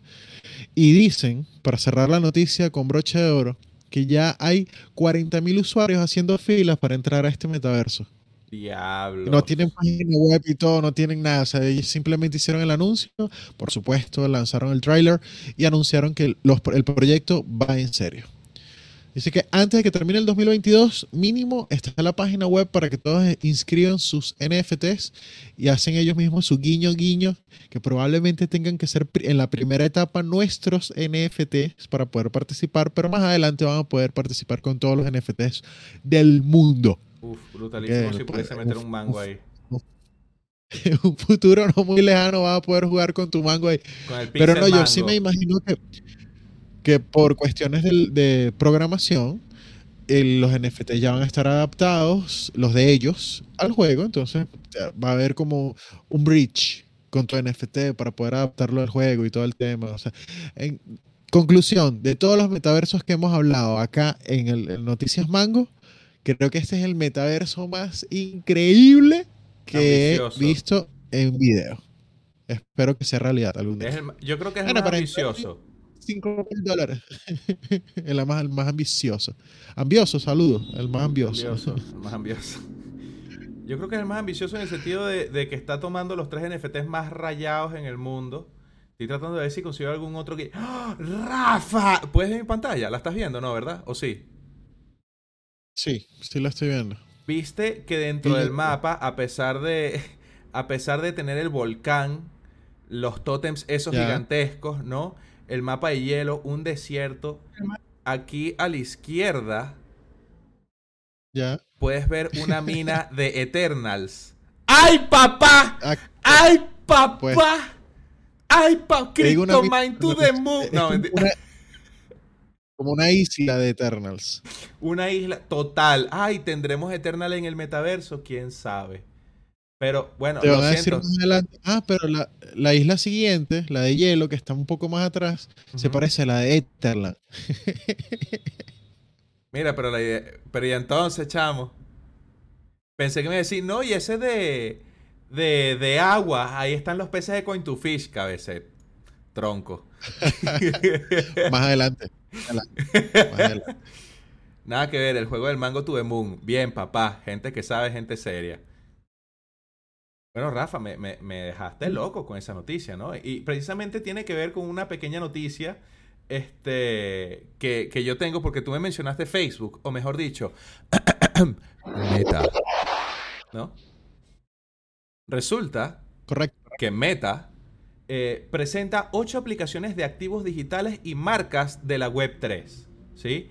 Y dicen, para cerrar la noticia con broche de oro, que ya hay 40.000 usuarios haciendo filas para entrar a este metaverso.
Diablo.
No tienen página web y todo, no tienen nada. O sea, ellos simplemente hicieron el anuncio, por supuesto, lanzaron el tráiler y anunciaron que los- el proyecto va en serio. Dice que antes de que termine el 2022, mínimo está la página web para que todos inscriban sus NFTs y hacen ellos mismos su guiño guiño, que probablemente tengan que ser en la primera etapa nuestros NFTs para poder participar, pero más adelante van a poder participar con todos los NFTs del mundo.
Uf, brutalísimo si pudiese meter un mango ahí. <laughs>
En un futuro no muy lejano vas a poder jugar con tu mango ahí.
Con el
Pero no, yo sí me imagino que, que por cuestiones de, programación, el- los NFT ya van a estar adaptados, los de ellos, al juego. Entonces va a haber como un bridge con tu NFT para poder adaptarlo al juego y todo el tema. O sea, en conclusión, de todos los metaversos que hemos hablado acá en el en Noticias Mango, creo que este es el metaverso más increíble que
Ambicioso.
he visto en video. Espero que sea realidad algún día.
El yo creo que es el
Bueno,
más ambicioso.
5 mil dólares. <laughs> el, más, el más ambicioso. Ambioso, saludos. El más ambioso.
Ambicioso, <laughs> el más ambicioso. Yo creo que es el más ambicioso en el sentido de, de que está tomando los tres NFTs más rayados en el mundo. Estoy tratando de ver si consigo algún otro que. ¡Ah! ¡Rafa! ¿Puedes ver mi pantalla? ¿La estás viendo, no, verdad? ¿O sí?
Sí, sí lo estoy viendo.
Viste que dentro
Sí,
del mapa, a pesar de. <laughs> A pesar de tener el volcán, los tótems esos gigantescos, ¿no? El mapa de hielo, un desierto. Aquí a la izquierda
Ya.
puedes ver una <laughs> mina de Eternals. ¡Ay, papá! ¡Ay, papá!
Pues-
¡Ay, papá!
mina-
to the moon. No,
una, como una isla de Eternals.
Una isla total. Ay, tendremos Eternal en el metaverso, quién sabe. Pero bueno,
Te
lo
van a decir más adelante. Ah, pero la, la isla siguiente, la de hielo, que está un poco más atrás, se parece a la de Etherland. <laughs>
Mira, pero la idea. Pero y entonces, chamo. Pensé que me iba a decir, no, y ese de. De, de agua, ahí están los peces de Coin to Fish, cabece. Tronco. <laughs>
Más adelante. Más adelante. Más adelante.
Nada que ver, el juego del Mango to the Moon. Bien, papá. Gente que sabe, gente seria. Bueno, Rafa, me, me- me dejaste loco con esa noticia, ¿no? Y precisamente tiene que ver con una pequeña noticia este, que, que yo tengo porque tú me mencionaste Facebook, o mejor dicho, <coughs> Meta. ¿No? Resulta
Correcto.
que Meta eh, presenta ocho aplicaciones de activos digitales y marcas de la Web3. ¿sí?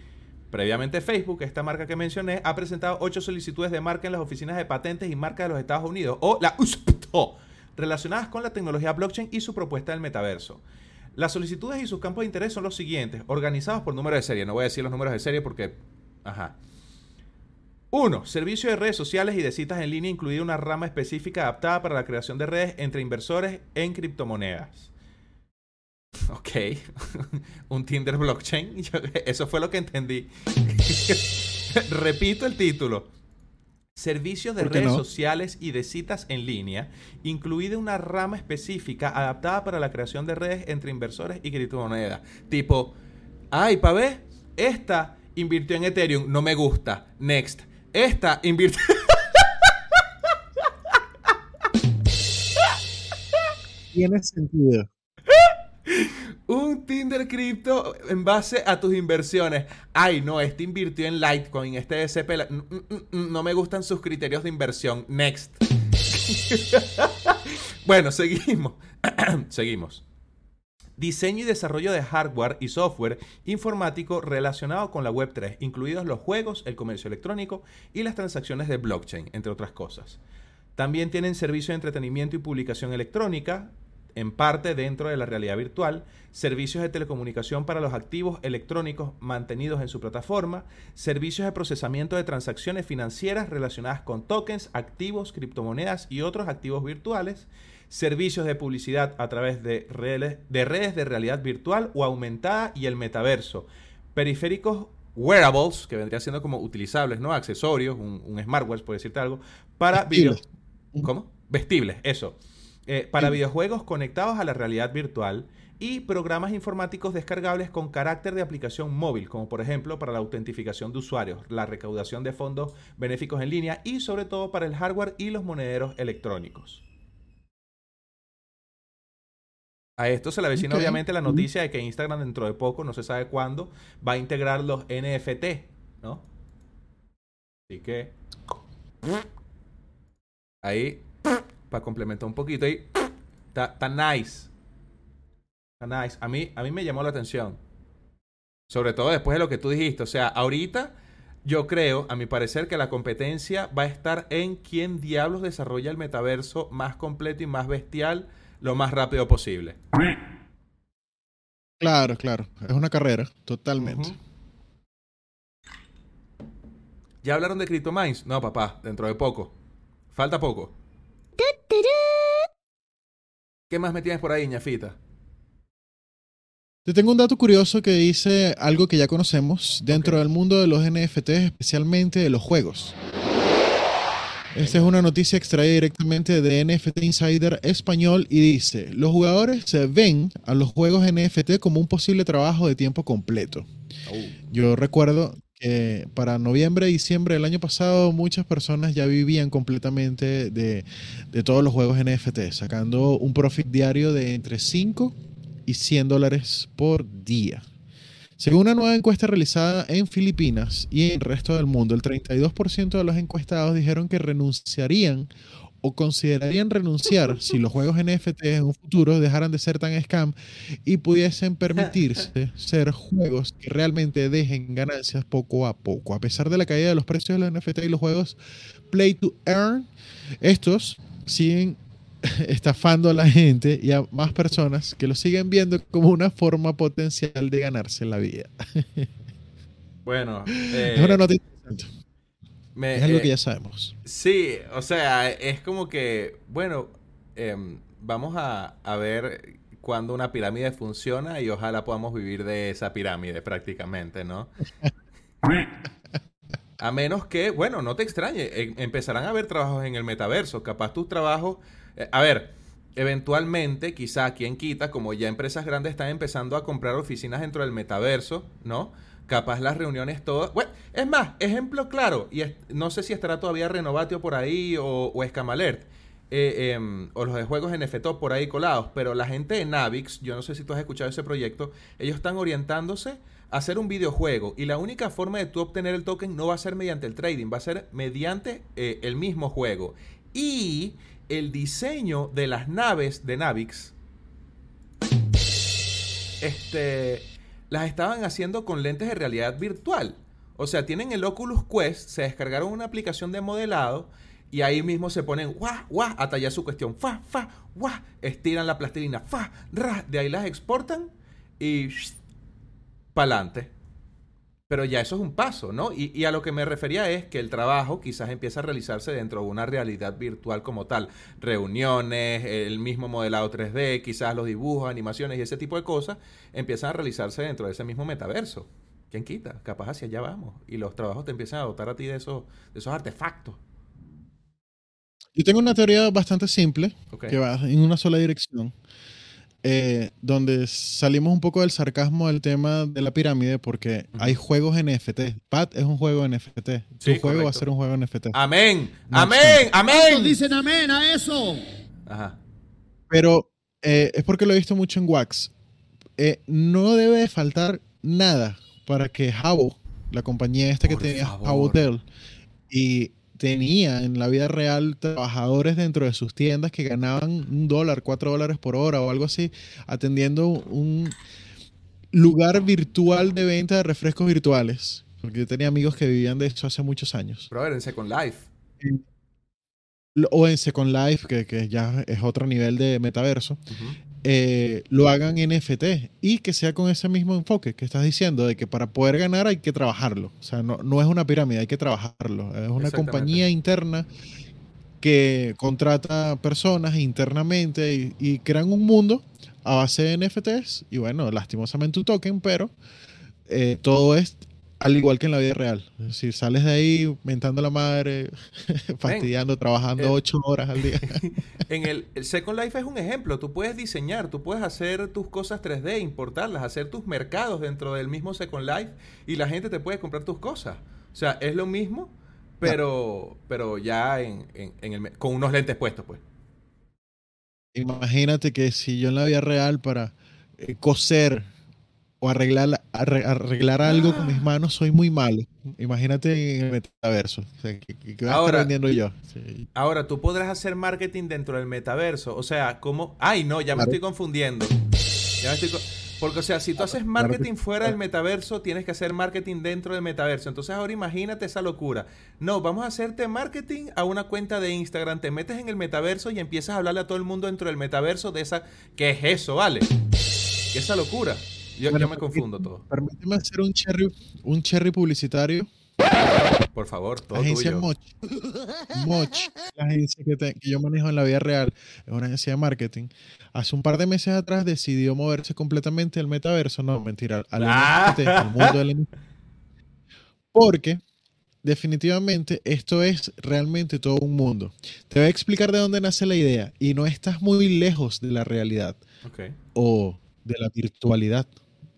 Previamente Facebook, esta marca que mencioné, ha presentado ocho solicitudes de marca en las oficinas de patentes y marca de los Estados Unidos, o la USPTO, relacionadas con la tecnología blockchain y su propuesta del metaverso. Las solicitudes y sus campos de interés son los siguientes, organizados por número de serie. No voy a decir los números de serie porque... Ajá. 1. Servicio de redes sociales y de citas en línea, incluida una rama específica adaptada para la creación de redes entre inversores en criptomonedas. Ok. <laughs> Un Tinder blockchain. <laughs> Yo- Eso fue lo que entendí. <laughs> Repito el título. Servicios de
¿Por qué
redes
no?
sociales y de citas en línea, incluida una rama específica adaptada para la creación de redes entre inversores y criptomonedas. Tipo, ay, pa' ver, esta invirtió en Ethereum, no me gusta. Next. Esta invirtió. <laughs>
Tiene sentido.
Un Tinder cripto en base a tus inversiones. Ay, no, este invirtió en Litecoin, este pela- Mm, mm, mm, No me gustan sus criterios de inversión. Next. <laughs> bueno, seguimos. <clears throat> seguimos. Diseño y desarrollo de hardware y software informático relacionado con la Web3, incluidos los juegos, el comercio electrónico y las transacciones de blockchain, entre otras cosas. También tienen servicio de entretenimiento y publicación electrónica, en parte dentro de la realidad virtual, servicios de telecomunicación para los activos electrónicos mantenidos en su plataforma, servicios de procesamiento de transacciones financieras relacionadas con tokens, activos, criptomonedas y otros activos virtuales, servicios de publicidad a través de redes de, redes de realidad virtual o aumentada y el metaverso, periféricos wearables, que vendrían siendo como utilizables, ¿no? Accesorios, un, un smartwatch, por decirte algo, para video...
Vestibles.
¿Cómo? Vestibles, eso. Eh, para videojuegos conectados a la realidad virtual, y programas informáticos descargables con carácter de aplicación móvil, como por ejemplo para la autentificación de usuarios, la recaudación de fondos benéficos en línea y sobre todo para el hardware y los monederos electrónicos. A esto se le avecina
Ok.
obviamente la noticia de que Instagram dentro de poco, no se sabe cuándo, va a integrar los NFT, ¿no? Así que ahí, para complementar un poquito, ahí, está está nice. Está nice. A mí, a mí me llamó la atención. Sobre todo después de lo que tú dijiste. O sea, ahorita yo creo, a mi parecer, que la competencia va a estar en quién diablos desarrolla el metaverso más completo y más bestial lo más rápido posible.
Claro, claro. Es una carrera, totalmente.
¿Ya hablaron de CryptoMines? No, papá, dentro de poco. Falta poco. ¿Qué más me tienes por ahí, ñafita?
Te tengo un dato curioso que dice algo que ya conocemos dentro del mundo de los NFTs, especialmente de los juegos. Esta es una noticia extraída directamente de NFT Insider Español y dice, los jugadores se ven a los juegos NFT como un posible trabajo de tiempo completo. Yo recuerdo que para noviembre, diciembre del año pasado muchas personas ya vivían completamente de, de todos los juegos NFT, sacando un profit diario de entre 5 y 100 dólares por día. Según una nueva encuesta realizada en Filipinas y en el resto del mundo, el 32% de los encuestados dijeron que renunciarían o considerarían renunciar <laughs> si los juegos NFT en un futuro dejaran de ser tan scam y pudiesen permitirse <laughs> ser juegos que realmente dejen ganancias poco a poco. A pesar de la caída de los precios de los NFT y los juegos Play to Earn, estos siguen <laughs> estafando a la gente y a más personas que lo siguen viendo como una forma potencial de ganarse la vida. <laughs>
Bueno,
es una
eh,
nota interesante.
me-
Es algo
eh,
que ya sabemos.
Sí, o sea, es como que, bueno, em, vamos a, a ver cuándo una pirámide funciona y ojalá podamos vivir de esa pirámide prácticamente, ¿no? <laughs> A menos que, bueno, no te extrañe, em- empezarán a haber trabajos en el metaverso. Capaz tus trabajos, eh, a ver, eventualmente, quizá quien quita, como ya empresas grandes están empezando a comprar oficinas dentro del metaverso, ¿no? Capaz las reuniones todas. Bueno, es más, ejemplo claro, y no sé si estará todavía Renovatio por ahí o, o Escamalert. eh, em, o los de juegos NFT por ahí colados, pero la gente de Navix, yo no sé si tú has escuchado ese proyecto, ellos están orientándose a hacer un videojuego y la única forma de tú obtener el token no va a ser mediante el trading, va a ser mediante eh, el mismo juego. Y el diseño de las naves de Navix este, las estaban haciendo con lentes de realidad virtual. O sea, tienen el Oculus Quest, se descargaron una aplicación de modelado y ahí mismo se ponen guau, guau, a tallar su cuestión, fa, fa, guau, estiran la plastilina, fa, ra, de ahí las exportan y pa'lante. Pero ya eso es un paso, ¿no? Y, y a lo que me refería es que el trabajo quizás empieza a realizarse dentro de una realidad virtual como tal. Reuniones, el mismo modelado 3D, quizás los dibujos, animaciones y ese tipo de cosas empiezan a realizarse dentro de ese mismo metaverso. ¿Quién quita? Capaz hacia allá vamos. Y los trabajos te empiezan a dotar a ti de esos, de esos artefactos.
Yo tengo una teoría bastante simple que va en una sola dirección, eh, donde salimos un poco del sarcasmo del tema de la pirámide porque
Ujú.
hay juegos NFT. Pat es un juego NFT.
Sí,
tu juego va a
correcto.
ser un juego NFT.
Amén.
No
Amén.
¿Cuántos
Amén.
dicen amén a eso?
Ajá.
Pero eh, es porque lo he visto mucho en Wax. Eh, no debe de faltar nada para que Habbo, la compañía esta que
Por
tenía
favor.
Habbotel, y tenía en la vida real trabajadores dentro de sus tiendas que ganaban un dólar, cuatro dólares por hora o algo así, atendiendo un lugar virtual de venta de refrescos virtuales. Porque yo tenía amigos que vivían de eso hace muchos años.
Pero a ver, en Second Life.
O en Second Life, que, que ya es otro nivel de metaverso. Eh, lo hagan NFT y que sea con ese mismo enfoque que estás diciendo, de que para poder ganar hay que trabajarlo. O sea, no, no es una pirámide, hay que trabajarlo. Es una compañía interna que contrata personas internamente y, y crean un mundo a base de NFTs. Y bueno, lastimosamente un token, pero eh, todo es al igual que en la vida real. Decir, sales de ahí mentando la madre, <laughs> fastidiando, trabajando
eh,
ocho horas al día. <laughs>
En el, el Second Life es un ejemplo. Tú puedes diseñar, tú puedes hacer tus cosas 3D, importarlas, hacer tus mercados dentro del mismo Second Life y la gente te puede comprar tus cosas. O sea, es lo mismo, pero, pero ya en, en- en el, con unos lentes puestos, pues.
Imagínate que si yo en la vida real para eh, coser o arreglar, arre- arreglar algo con mis manos soy muy malo. Imagínate en el metaverso. O sea, ¿qué, qué- qué voy a
Ahora-
estar vendiendo yo? Sí.
Ahora, tú podrás hacer marketing dentro del metaverso. O sea, ¿cómo? Ay, no, ya me
Claro.
estoy confundiendo. Ya me estoy co- Porque, o sea, si tú haces marketing fuera del metaverso, tienes que hacer marketing dentro del metaverso. Entonces, ahora imagínate esa locura. No, vamos a hacerte marketing a una cuenta de Instagram. Te metes en el metaverso y empiezas a hablarle a todo el mundo dentro del metaverso de esa. ¿Qué es eso, vale? ¿Qué es esa locura? Yo,
Bueno,
yo me confundo todo.
Permíteme hacer un cherry, un cherry publicitario.
Por favor, todo
agencia
tuyo.
Moch. Moch, la agencia que, te- que yo manejo en la vida real, es una agencia de marketing. Hace un par de meses atrás decidió moverse completamente al metaverso. No, mentira, al,
Ah.
NFT, al mundo del NFT. Porque definitivamente esto es realmente todo un mundo. Te voy a explicar de dónde nace la idea y no estás muy lejos de la realidad
Ok.
o de la virtualidad.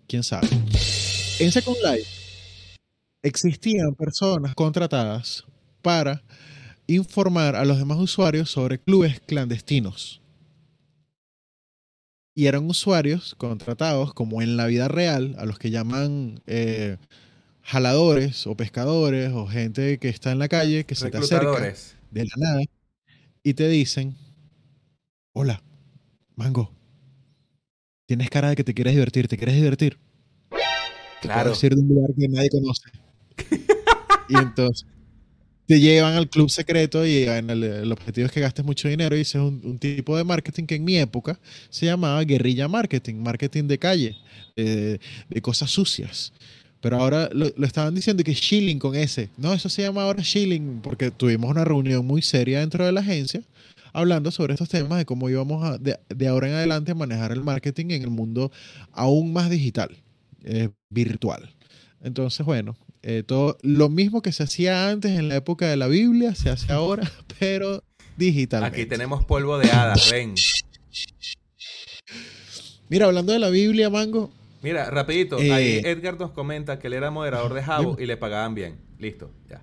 ¿Quién sabe? En Second Life existían personas contratadas para informar a los demás usuarios sobre clubes clandestinos. Y eran usuarios contratados, como en la vida real, a los que llaman eh, jaladores o pescadores o gente que está en la calle, que se te acerca de la nada y te dicen, hola, Mango, tienes cara de que te quieres divertir, ¿te quieres divertir? Te
Claro.
decir de un lugar que nadie conoce. <laughs> y entonces te llevan al club secreto y en el, el objetivo es que gastes mucho dinero y ese es un, un tipo de marketing que en mi época se llamaba guerrilla marketing, marketing de calle, de, de cosas sucias. Pero ahora lo, lo estaban diciendo que shilling con ese. No, eso se llama ahora shilling porque tuvimos una reunión muy seria dentro de la agencia hablando sobre estos temas de cómo íbamos a, de, de ahora en adelante a manejar el marketing en el mundo aún más digital, eh, virtual. Entonces, bueno, eh, todo lo mismo que se hacía antes en la época de la Biblia se hace ahora, <laughs> pero digitalmente.
Aquí tenemos polvo de hadas, ven.
Mira, hablando de la Biblia, Mango,
Mira, rapidito,
Eh,
ahí Edgar nos comenta que él era moderador de Jabo y le pagaban bien. Listo, ya.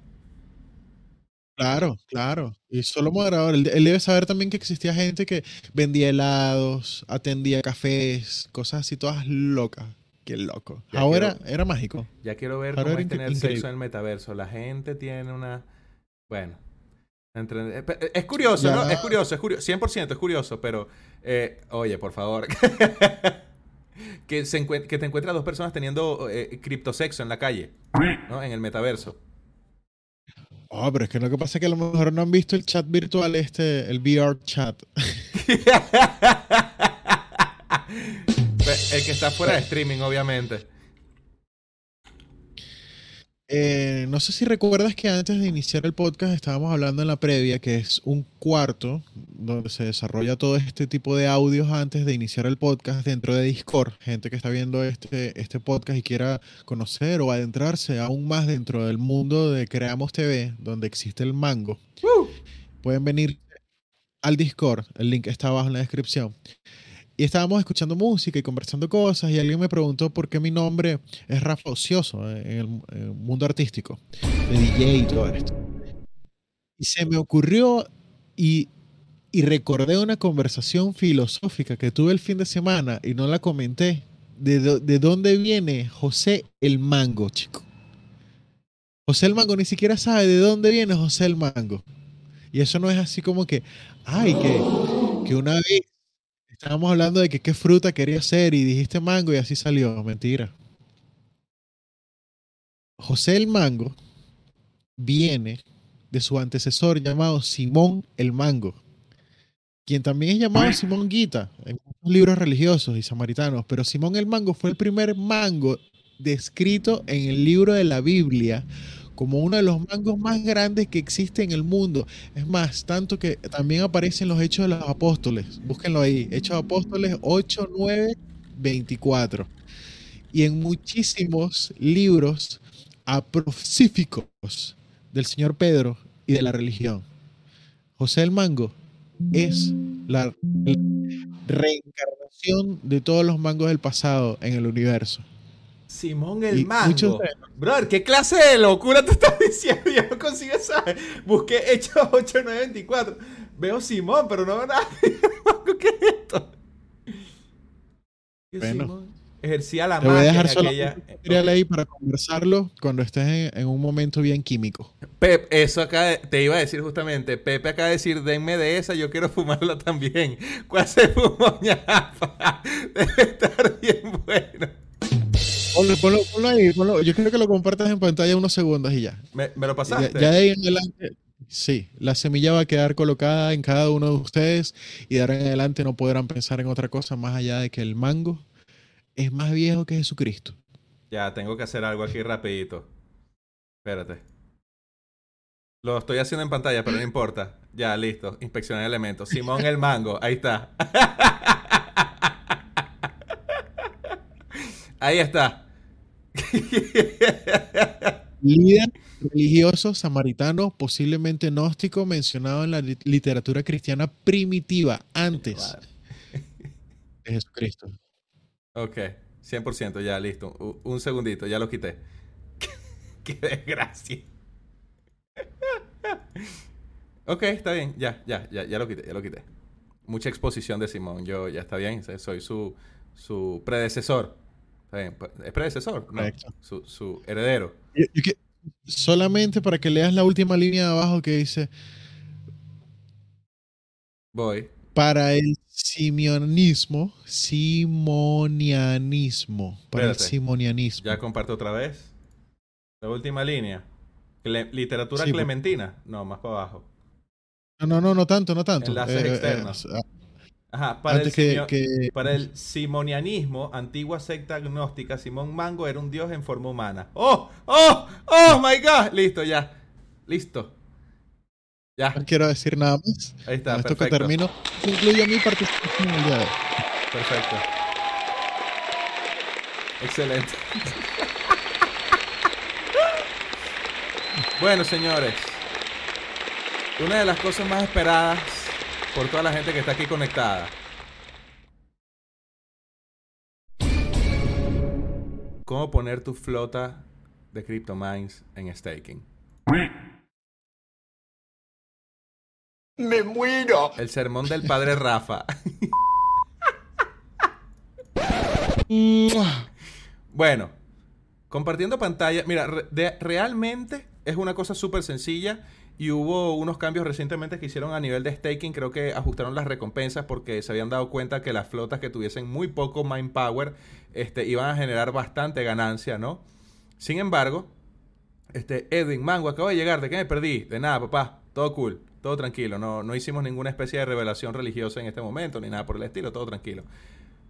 Claro, claro. Y solo moderador. Él, él debe saber también que existía gente que vendía helados, atendía cafés, cosas así todas locas. Qué loco.
Ya
Ahora
quiero-
era mágico.
Ya quiero ver
Ahora
cómo es tener
incre-
sexo
increíble.
en el metaverso. La gente tiene una... Bueno. entre- eh, pe- Es curioso,
Ya.
¿no? Es curioso, es curioso. 100% es curioso, pero... eh, oye, por favor. <laughs> que, se encuent- que te encuentras dos personas teniendo eh, criptosexo en la calle, ¿no? En el metaverso.
Oh, pero es que lo que pasa es que a lo mejor no han visto el chat virtual este, el VR chat. <laughs>
El que está fuera de streaming, obviamente.
Eh, no sé si recuerdas que antes de iniciar el podcast estábamos hablando en la previa, que es un cuarto donde se desarrolla todo este tipo de audios antes de iniciar el podcast dentro de Discord. Gente que está viendo este, este podcast y quiera conocer o adentrarse aún más dentro del mundo de Creamos TV, donde existe el mango. Pueden venir al Discord, el link está abajo en la descripción. Y estábamos escuchando música y conversando cosas y alguien me preguntó por qué mi nombre es Rafa Ocioso eh, en el, mundo artístico, de DJ y todo esto. Y se me ocurrió y, y recordé una conversación filosófica que tuve el fin de semana y no la comenté. ¿De, de dónde viene José el Mango, chico? José el Mango ni siquiera sabe de dónde viene José el Mango. Y eso no es así como que, ay, que, que una vez estábamos hablando de que qué fruta quería ser y dijiste mango y así salió. Mentira. José el Mango viene de su antecesor llamado Simón el Mango, quien también es llamado Simón Guita en muchos libros religiosos y samaritanos, pero Simón el Mango fue el primer mango descrito en el libro de la Biblia como uno de los mangos más grandes que existe en el mundo. Es más, tanto que también aparece en los Hechos de los Apóstoles. Búsquenlo ahí. Hechos de Apóstoles 8, 9, 24. Y en muchísimos libros aprofíficos del señor Pedro y de la religión. José el Mango es la reencarnación de todos los mangos del pasado en el universo.
Simón el
Y
Mango. Brother, ¿qué clase de locura te estás <laughs> diciendo? Yo no consigo saber. Busqué Hechos 8924. Veo Simón, pero no veo nada. <laughs> ¿Qué es esto? ¿Qué
Bueno.
Simón? Ejercía la
Te voy a
magia
dejar solo
aquella-
material ahí para conversarlo cuando estés en, en un momento bien químico.
Pep, eso acá te iba a decir justamente. Pepe acaba de decir, denme de esa, yo quiero <laughs> fumarla también. ¿Cuál se fumó? Debe estar bien bueno.
Ponlo, ponlo, ponlo ahí, ponlo. Yo quiero que lo compartas en pantalla unos segundos y ya.
¿Me, me lo
Ya,
pasaste?
ya de ahí en adelante, sí, la semilla va a quedar colocada en cada uno de ustedes y de ahora en adelante no podrán pensar en otra cosa más allá de que el mango es más viejo que Jesucristo.
Ya, tengo que hacer algo aquí rapidito. Espérate. Lo estoy haciendo en pantalla, pero no importa. Ya, listo. Inspeccionar elementos. Simón el Mango. Ahí está. <laughs> Ahí está.
Líder religioso samaritano, posiblemente gnóstico, mencionado en la li- literatura cristiana primitiva antes de Jesucristo.
Ok. 100%, ya, listo. U- un segundito, ya lo quité. <laughs> Qué desgracia. ok, está bien. Ya, ya, ya, ya lo quité, ya lo quité. Mucha exposición de Simón. Yo ya está bien. Soy su, su predecesor. Pues, ¿Es predecesor? No. Su, su heredero.
Que- solamente para que leas la última línea de abajo que dice,
Voy.
para el simonianismo, simonianismo, para el simonianismo.
Ya comparto otra vez. La última línea. Cle- literatura
Sí, por-
clementina. No, más para abajo.
No, no, no, no tanto, no tanto.
Enlaces externos.
ah,
Ajá. Para el,
que,
para el simonianismo, antigua secta agnóstica, Simón Mango era un dios en forma humana. ¡Oh! ¡Oh! ¡Oh, my God! Listo, ya. Listo. Ya.
no quiero decir nada más.
Ahí está,
Con esto que termino, incluye mi participación en el día de hoy.
Perfecto. Excelente. <laughs> bueno, señores. Una de las cosas más esperadas por toda la gente que está aquí conectada. ¿Cómo poner tu flota de CryptoMines en staking?
¡Me muero!
El sermón del padre Rafa. <laughs> Bueno, compartiendo pantalla, mira, re- realmente es una cosa súper sencilla y hubo unos cambios recientemente que hicieron a nivel de staking, creo que ajustaron las recompensas porque se habían dado cuenta que las flotas que tuviesen muy poco mind power este, iban a generar bastante ganancia, ¿no? Sin embargo, este, Edwin Mango, acabo de llegar, ¿de qué me perdí? De nada, papá, todo cool, todo tranquilo, no, no hicimos ninguna especie de revelación religiosa en este momento, ni nada por el estilo, todo tranquilo.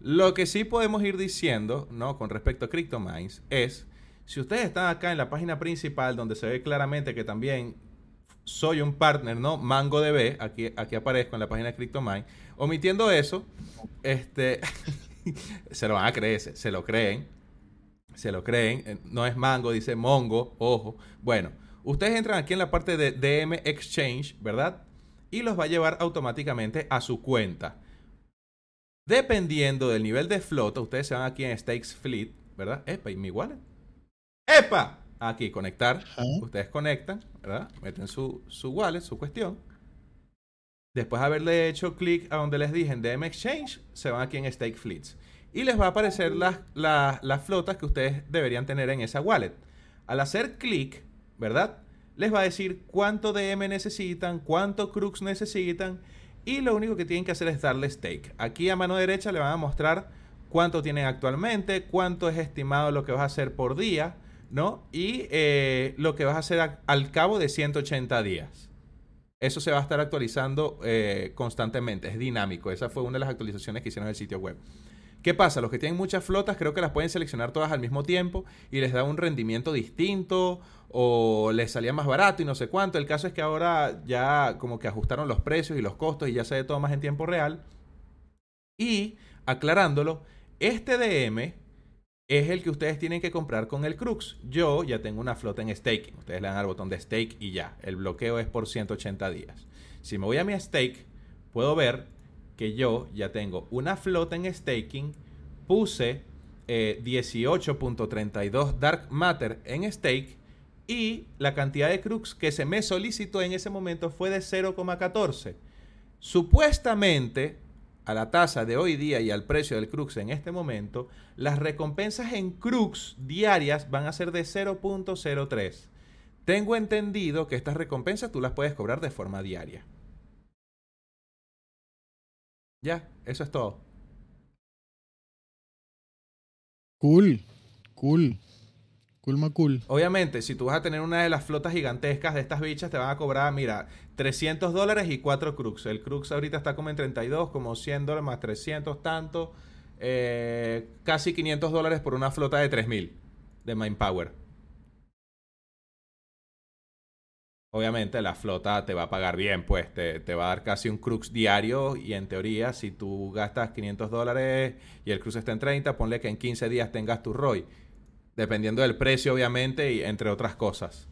Lo que sí podemos ir diciendo, ¿no? Con respecto a CryptoMines, es, si ustedes están acá en la página principal, donde se ve claramente que también soy un partner, ¿no? MangoDB, aquí, aquí aparezco en la página de CryptoMine, omitiendo eso, este, <laughs> se lo van a creer, se, lo creen, se lo creen, eh, no es Mango, dice Mongo, ojo. Bueno, ustedes entran aquí en la parte de DM Exchange, ¿verdad? Y los va a llevar automáticamente a su cuenta. Dependiendo del nivel de flota, ustedes se van aquí en Stakes Fleet, ¿verdad? Epa, ¿y mi wallet? ¡Epa! Aquí, conectar.
Ajá.
Ustedes conectan, ¿verdad? Meten su, su wallet, su cuestión. Después de haberle hecho clic a donde les dije en DM Exchange, se van aquí en Stake Fleets. Y les va a aparecer las, las, las flotas que ustedes deberían tener en esa wallet. Al hacer clic, ¿verdad? Les va a decir cuánto DM necesitan, cuánto Crux necesitan. Y lo único que tienen que hacer es darle stake. Aquí a mano derecha le van a mostrar cuánto tienen actualmente, cuánto es estimado lo que vas a hacer por día, ¿no? Y eh, lo que vas a hacer al cabo de 180 días. Eso se va a estar actualizando eh, constantemente, es dinámico. Esa fue una de las actualizaciones que hicieron el sitio web. ¿Qué pasa? Los que tienen muchas flotas creo que las pueden seleccionar todas al mismo tiempo y les da un rendimiento distinto o les salía más barato y no sé cuánto. El caso es que ahora ya como que ajustaron los precios y los costos y ya se ve todo más en tiempo real. Y aclarándolo, este DM es el que ustedes tienen que comprar con el Crux. Yo ya tengo una flota en staking. Ustedes le dan al botón de stake y ya. El bloqueo es por 180 días. Si me voy a mi stake, puedo ver que yo ya tengo una flota en staking. Puse eh, 18.32 Dark Matter en stake. Y la cantidad de Crux que se me solicitó en ese momento fue de 0,14. Supuestamente, a la tasa de hoy día y al precio del Crux en este momento, las recompensas en Crux diarias van a ser de 0.03. Tengo entendido que estas recompensas tú las puedes cobrar de forma diaria. Ya, eso es todo.
Cool, cool. Cool, ma cool.
Obviamente, si tú vas a tener una de las flotas gigantescas de estas bichas, te van a cobrar, mira, 300 dólares y 4 crux. El crux ahorita está como en 32, como 100 dólares más 300, tanto. eh, casi 500 dólares por una flota de 3000 de Mindpower. Obviamente la flota te va a pagar bien, pues te, te va a dar casi un crux diario y en teoría si tú gastas 500 dólares y el crux está en 30, ponle que en 15 días tengas tu ROI. Dependiendo del precio, obviamente, y entre otras cosas.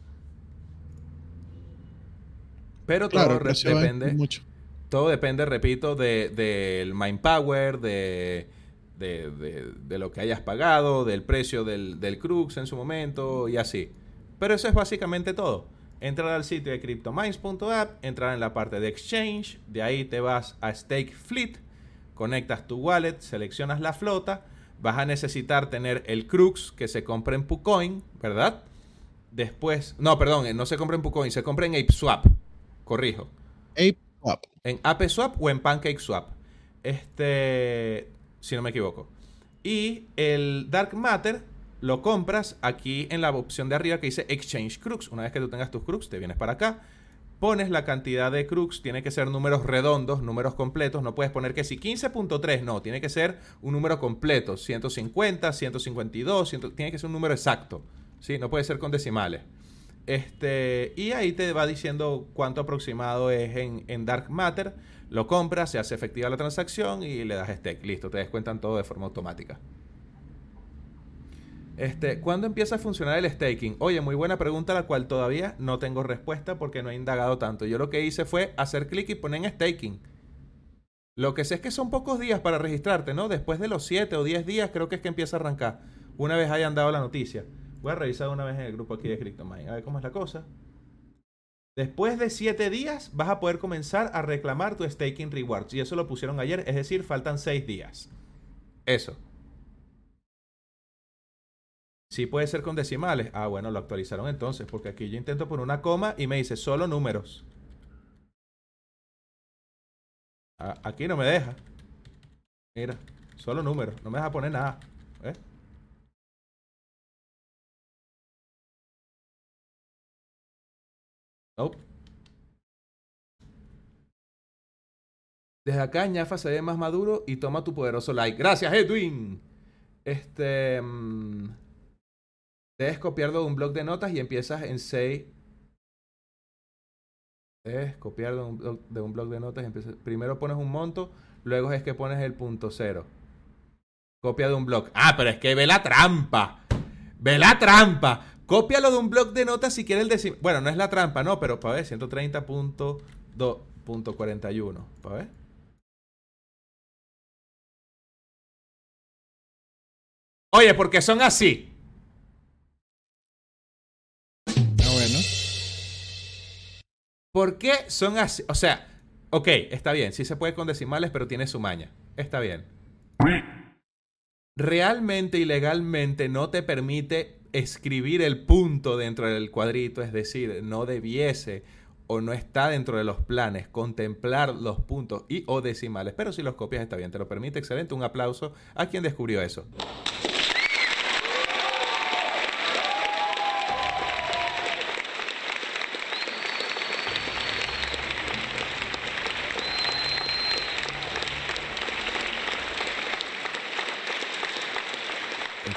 Pero todo
Claro,
depende.
mucho.
Todo depende, repito, de- del mind power, de, de, de- de lo que hayas pagado, del precio del, del Crux en su momento y así. Pero eso es básicamente todo. Entrar al sitio de cryptomines.app, entrar en la parte de exchange, de ahí te vas a Stake Fleet, conectas tu wallet, seleccionas la flota, vas a necesitar tener el Crux que se compra en Pucoin, ¿verdad? Después, no, perdón, eh, no se compra en Pucoin, se compra en ApeSwap, corrijo.
Ape Swap.
En ApeSwap o en PancakeSwap. Este, si no me equivoco. Y el Dark Matter lo compras aquí en la opción de arriba que dice Exchange Crux. Una vez que tú tengas tus Crux, te vienes para acá. Pones la cantidad de Crux, tiene que ser números redondos, números completos. No puedes poner que si 15.3, no, tiene que ser un número completo. 150, 152, 100, tiene que ser un número exacto. ¿sí? No puede ser con decimales. Este, y ahí te va diciendo cuánto aproximado es en, en Dark Matter. Lo compras, se hace efectiva la transacción y le das stake. Listo, te descuentan todo de forma automática. Este, ¿Cuándo empieza a funcionar el staking? Oye, muy buena pregunta, la cual todavía no tengo respuesta porque no he indagado tanto. Yo lo que hice fue hacer clic y poner en staking. Lo que sé es que son pocos días para registrarte, ¿no? Después de los 7 o 10 días creo que es que empieza a arrancar. Una vez hayan dado la noticia. Voy a revisar una vez en el grupo aquí de CryptoMine. A ver cómo es la cosa. Después de 7 días vas a poder comenzar a reclamar tu staking rewards. Y eso lo pusieron ayer, es decir, faltan 6 días. Eso. Sí puede ser con decimales. Ah, bueno, lo actualizaron entonces, porque aquí yo intento poner una coma y me dice solo números. Ah, aquí no me deja. Mira, solo números, no me deja poner nada. ¿Ves? Nope. Desde acá Ñafa se ve más maduro y toma tu poderoso like. Gracias, Edwin. Este. mm, Debes copiarlo de un blog de notas y empiezas en 6. Debes copiar de un, blog, de un blog de notas y empiezas. Primero pones un monto, luego es que pones el punto cero. Copia de un blog. Ah, pero es que ve la trampa. Ve la trampa. Cópialo de un blog de notas si quieres decimal. Bueno, no es la trampa, no, pero para ver, 130.2.41. Para ver. Oye, porque son así. ¿Por qué son así? O sea, ok, está bien, sí se puede con decimales, pero tiene su maña. Está bien. Realmente y legalmente no te permite escribir el punto dentro del cuadrito, es decir, no debiese o no está dentro de los planes contemplar los puntos y o decimales, pero si los copias está bien, te lo permite, excelente, un aplauso a quien descubrió eso.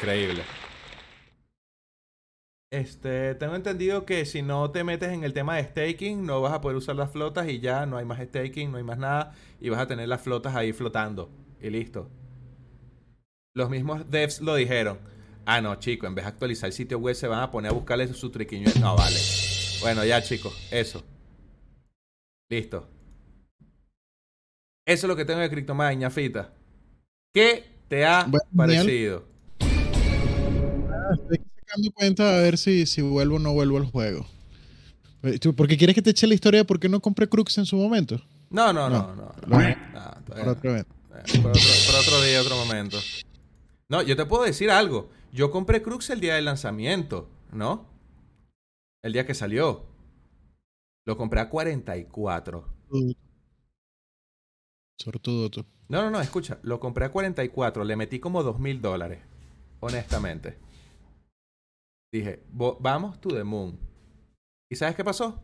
Increíble. Este, tengo entendido que si no te metes en el tema de staking, no vas a poder usar las flotas y ya no hay más staking, no hay más nada, y vas a tener las flotas ahí flotando. Y listo. Los mismos devs lo dijeron. Ah, no, chico, en vez de actualizar el sitio web se van a poner a buscarle su triquiño. No, vale. Bueno, ya, chicos, eso. Listo. Eso es lo que tengo de CryptoMine, ñafita. ¿Qué te ha
Bueno,
parecido?
Estoy sacando cuenta a ver si, si vuelvo o no vuelvo al juego. Eh, ¿tú- ¿Por qué quieres que te eche la historia de por qué no compré Crux en su momento?
No, no, no,
No.
no. no,
Lo-
no, todavía
Por.
Eh, por, otro, por otro día, otro momento. No, yo te puedo decir algo. Yo compré Crux el día del lanzamiento, ¿no? El día que salió. Lo compré a 44.
Sortudo tú.
No, no, no, escucha. Lo compré a 44. Le metí como 2 mil dólares. Honestamente. Dije, "Vo- vamos to the moon. ¿Y sabes qué pasó?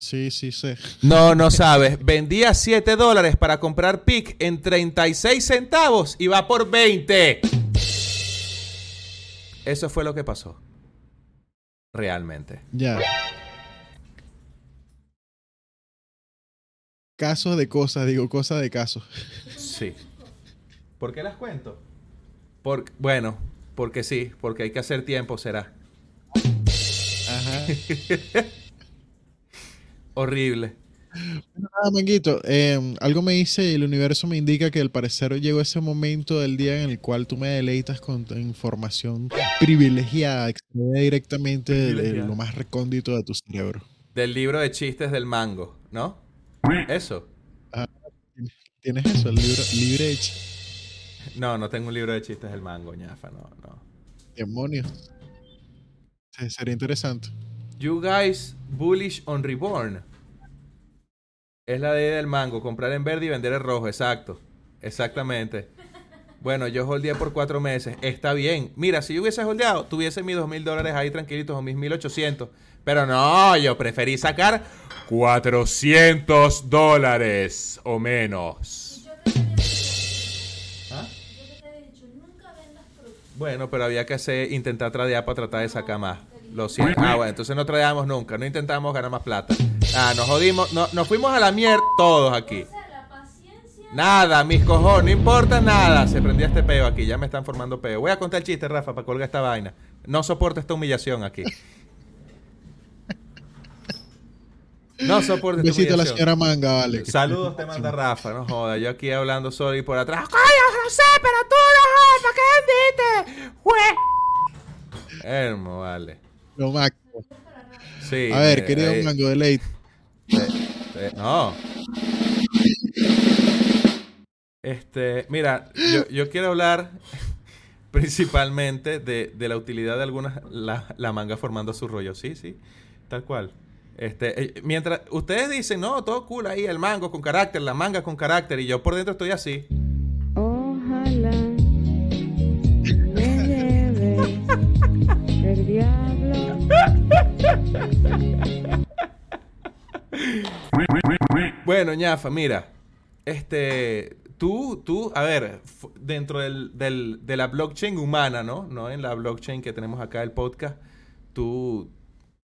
Sí, sí, sé. <laughs>
No, no sabes. Vendía 7 dólares para comprar PIC en 36 centavos y va por 20. Eso fue lo que pasó. Realmente.
Ya. Casos de cosas, digo, cosas de casos.
Sí. ¿Por qué las cuento? Por, bueno, porque sí, porque hay que hacer tiempo, será.
Ajá. <laughs>
Horrible.
Nada, Manguito, eh, algo me dice y el universo me indica que al parecer llegó ese momento del día en el cual tú me deleitas con tu información privilegiada, que directamente de, lo más recóndito de tu cerebro.
Del libro de chistes del mango, ¿no? Eso.
¿Tienes eso? El libro libre de ch-
No, no tengo un libro de chistes del mango, ñafa, no, no.
demonios. Sí, sería interesante.
You guys bullish on reborn. Es la idea del mango, comprar en verde y vender en rojo, exacto. Exactamente. Bueno, yo holdeé por cuatro meses. Está bien. Mira, si yo hubiese holdeado, tuviese mis dos mil dólares ahí tranquilitos o mis mil ochocientos. Pero no, yo preferí sacar 400 dólares o menos. Bueno, pero había que hacer, intentar tradear para tratar de sacar más. Lo siento. Ah, bueno, entonces no tradeamos nunca. No intentamos ganar más plata. Ah, nos jodimos. No, nos fuimos a la mierda todos aquí. Nada, mis cojones, no importa nada. Se prendió este peo aquí, ya me están formando peo. Voy a contar el chiste, Rafa, para colgar esta vaina. No soporto esta humillación aquí. No esta
besito a la señora Manga, vale.
Saludos te manda Rafa, no joda. Yo aquí hablando solo y por atrás. ¡Coño, José, pero tú no jodas! ¿Para qué vendiste? ¡Jue! Hermo, vale.
Lo máximo.
Sí.
A ver,
eh,
querido
eh,
Mango, deleite.
eh, no. Este, mira, yo, yo quiero hablar <laughs> principalmente de, de la utilidad de algunas, la, la manga formando su rollo. Sí, sí, tal cual. Este, eh, mientras ustedes dicen, no, todo cool ahí, el mango con carácter, la manga con carácter, y yo por dentro estoy así.
Ojalá me lleve el diablo.
Bueno, ñafa, mira. Este, tú, tú, a ver, dentro del, del- de la blockchain humana, ¿no? No en la blockchain que tenemos acá el podcast, tú,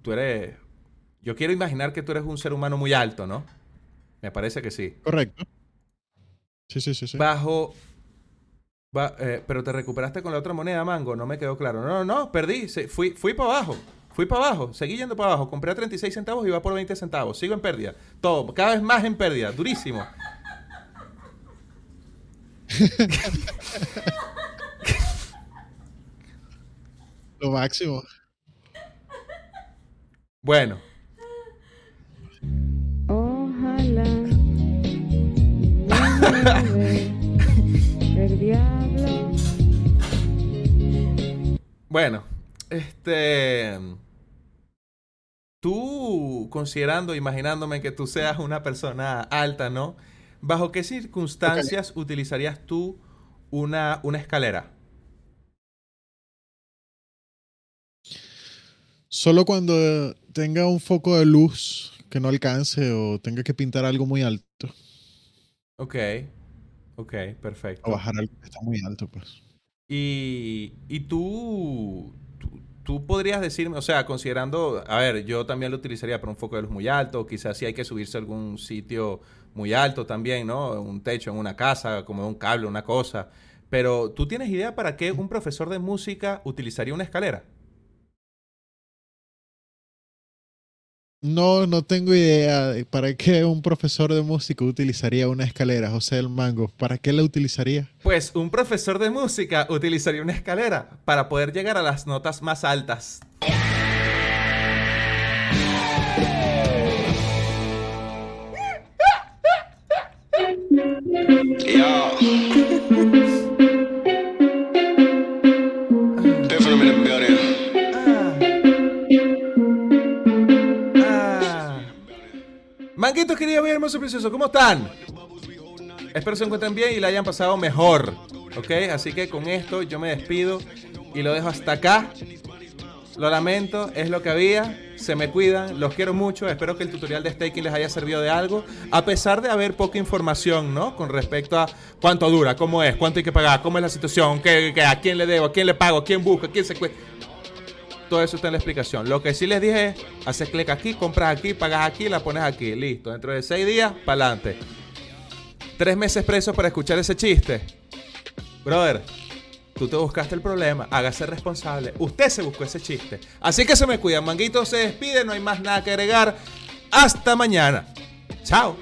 tú eres, yo quiero imaginar que tú eres un ser humano muy alto, ¿no? Me parece que sí.
Correcto. Sí, sí, sí. sí.
Bajo, ba- eh, pero te recuperaste con la otra moneda, Mango, no me quedó claro. No, no, no, perdí, se- fui, fui para abajo. Fui para abajo, seguí yendo para abajo, compré a 36 centavos y va por 20 centavos. Sigo en pérdida. Todo, cada vez más en pérdida, durísimo. <laughs>
Lo máximo.
Bueno,
Ojalá <laughs> el diablo.
bueno, este... Tú, considerando, imaginándome que tú seas una persona alta, ¿no? ¿Bajo qué circunstancias utilizarías tú una, una escalera?
Solo cuando tenga un foco de luz que no alcance o tenga que pintar algo muy alto
Ok, ok, perfecto.
o bajar algo que está muy alto, pues.
Y, y tú, tú, tú podrías decirme, o sea, considerando, a ver, yo también lo utilizaría para un foco de luz muy alto, quizás si hay que subirse a algún sitio muy alto también, ¿no? Un techo en una casa, como un cable, una cosa. Pero, ¿tú tienes idea para qué un profesor de música utilizaría una escalera?
No, no tengo idea de para qué un profesor de música utilizaría una escalera, José del Mango. ¿Para qué la utilizaría?
Pues un profesor de música utilizaría una escalera para poder llegar a las notas más altas.
Yo.
Manguitos queridos, bien hermoso precioso, ¿cómo están? Espero se encuentren bien y la hayan pasado mejor. ¿Ok? Así que con esto yo me despido y lo dejo hasta acá. Lo lamento, es lo que había. Se me cuidan, los quiero mucho. Espero que el tutorial de staking les haya servido de algo. A pesar de haber poca información, ¿no? Con respecto a cuánto dura, cómo es, cuánto hay que pagar, cómo es la situación, qué, qué- a quién le debo, a quién le pago, a quién busca, a quién se cuesta. Todo eso está en la explicación. Lo que sí les dije es, haces clic aquí, compras aquí, pagas aquí, la pones aquí. Listo. Dentro de seis días, para adelante. Tres meses preso para escuchar ese chiste. Brother, tú te buscaste el problema, hágase responsable. Usted se buscó ese chiste. Así que se me cuidan. Manguito se despide, no hay más nada que agregar. Hasta mañana. Chao.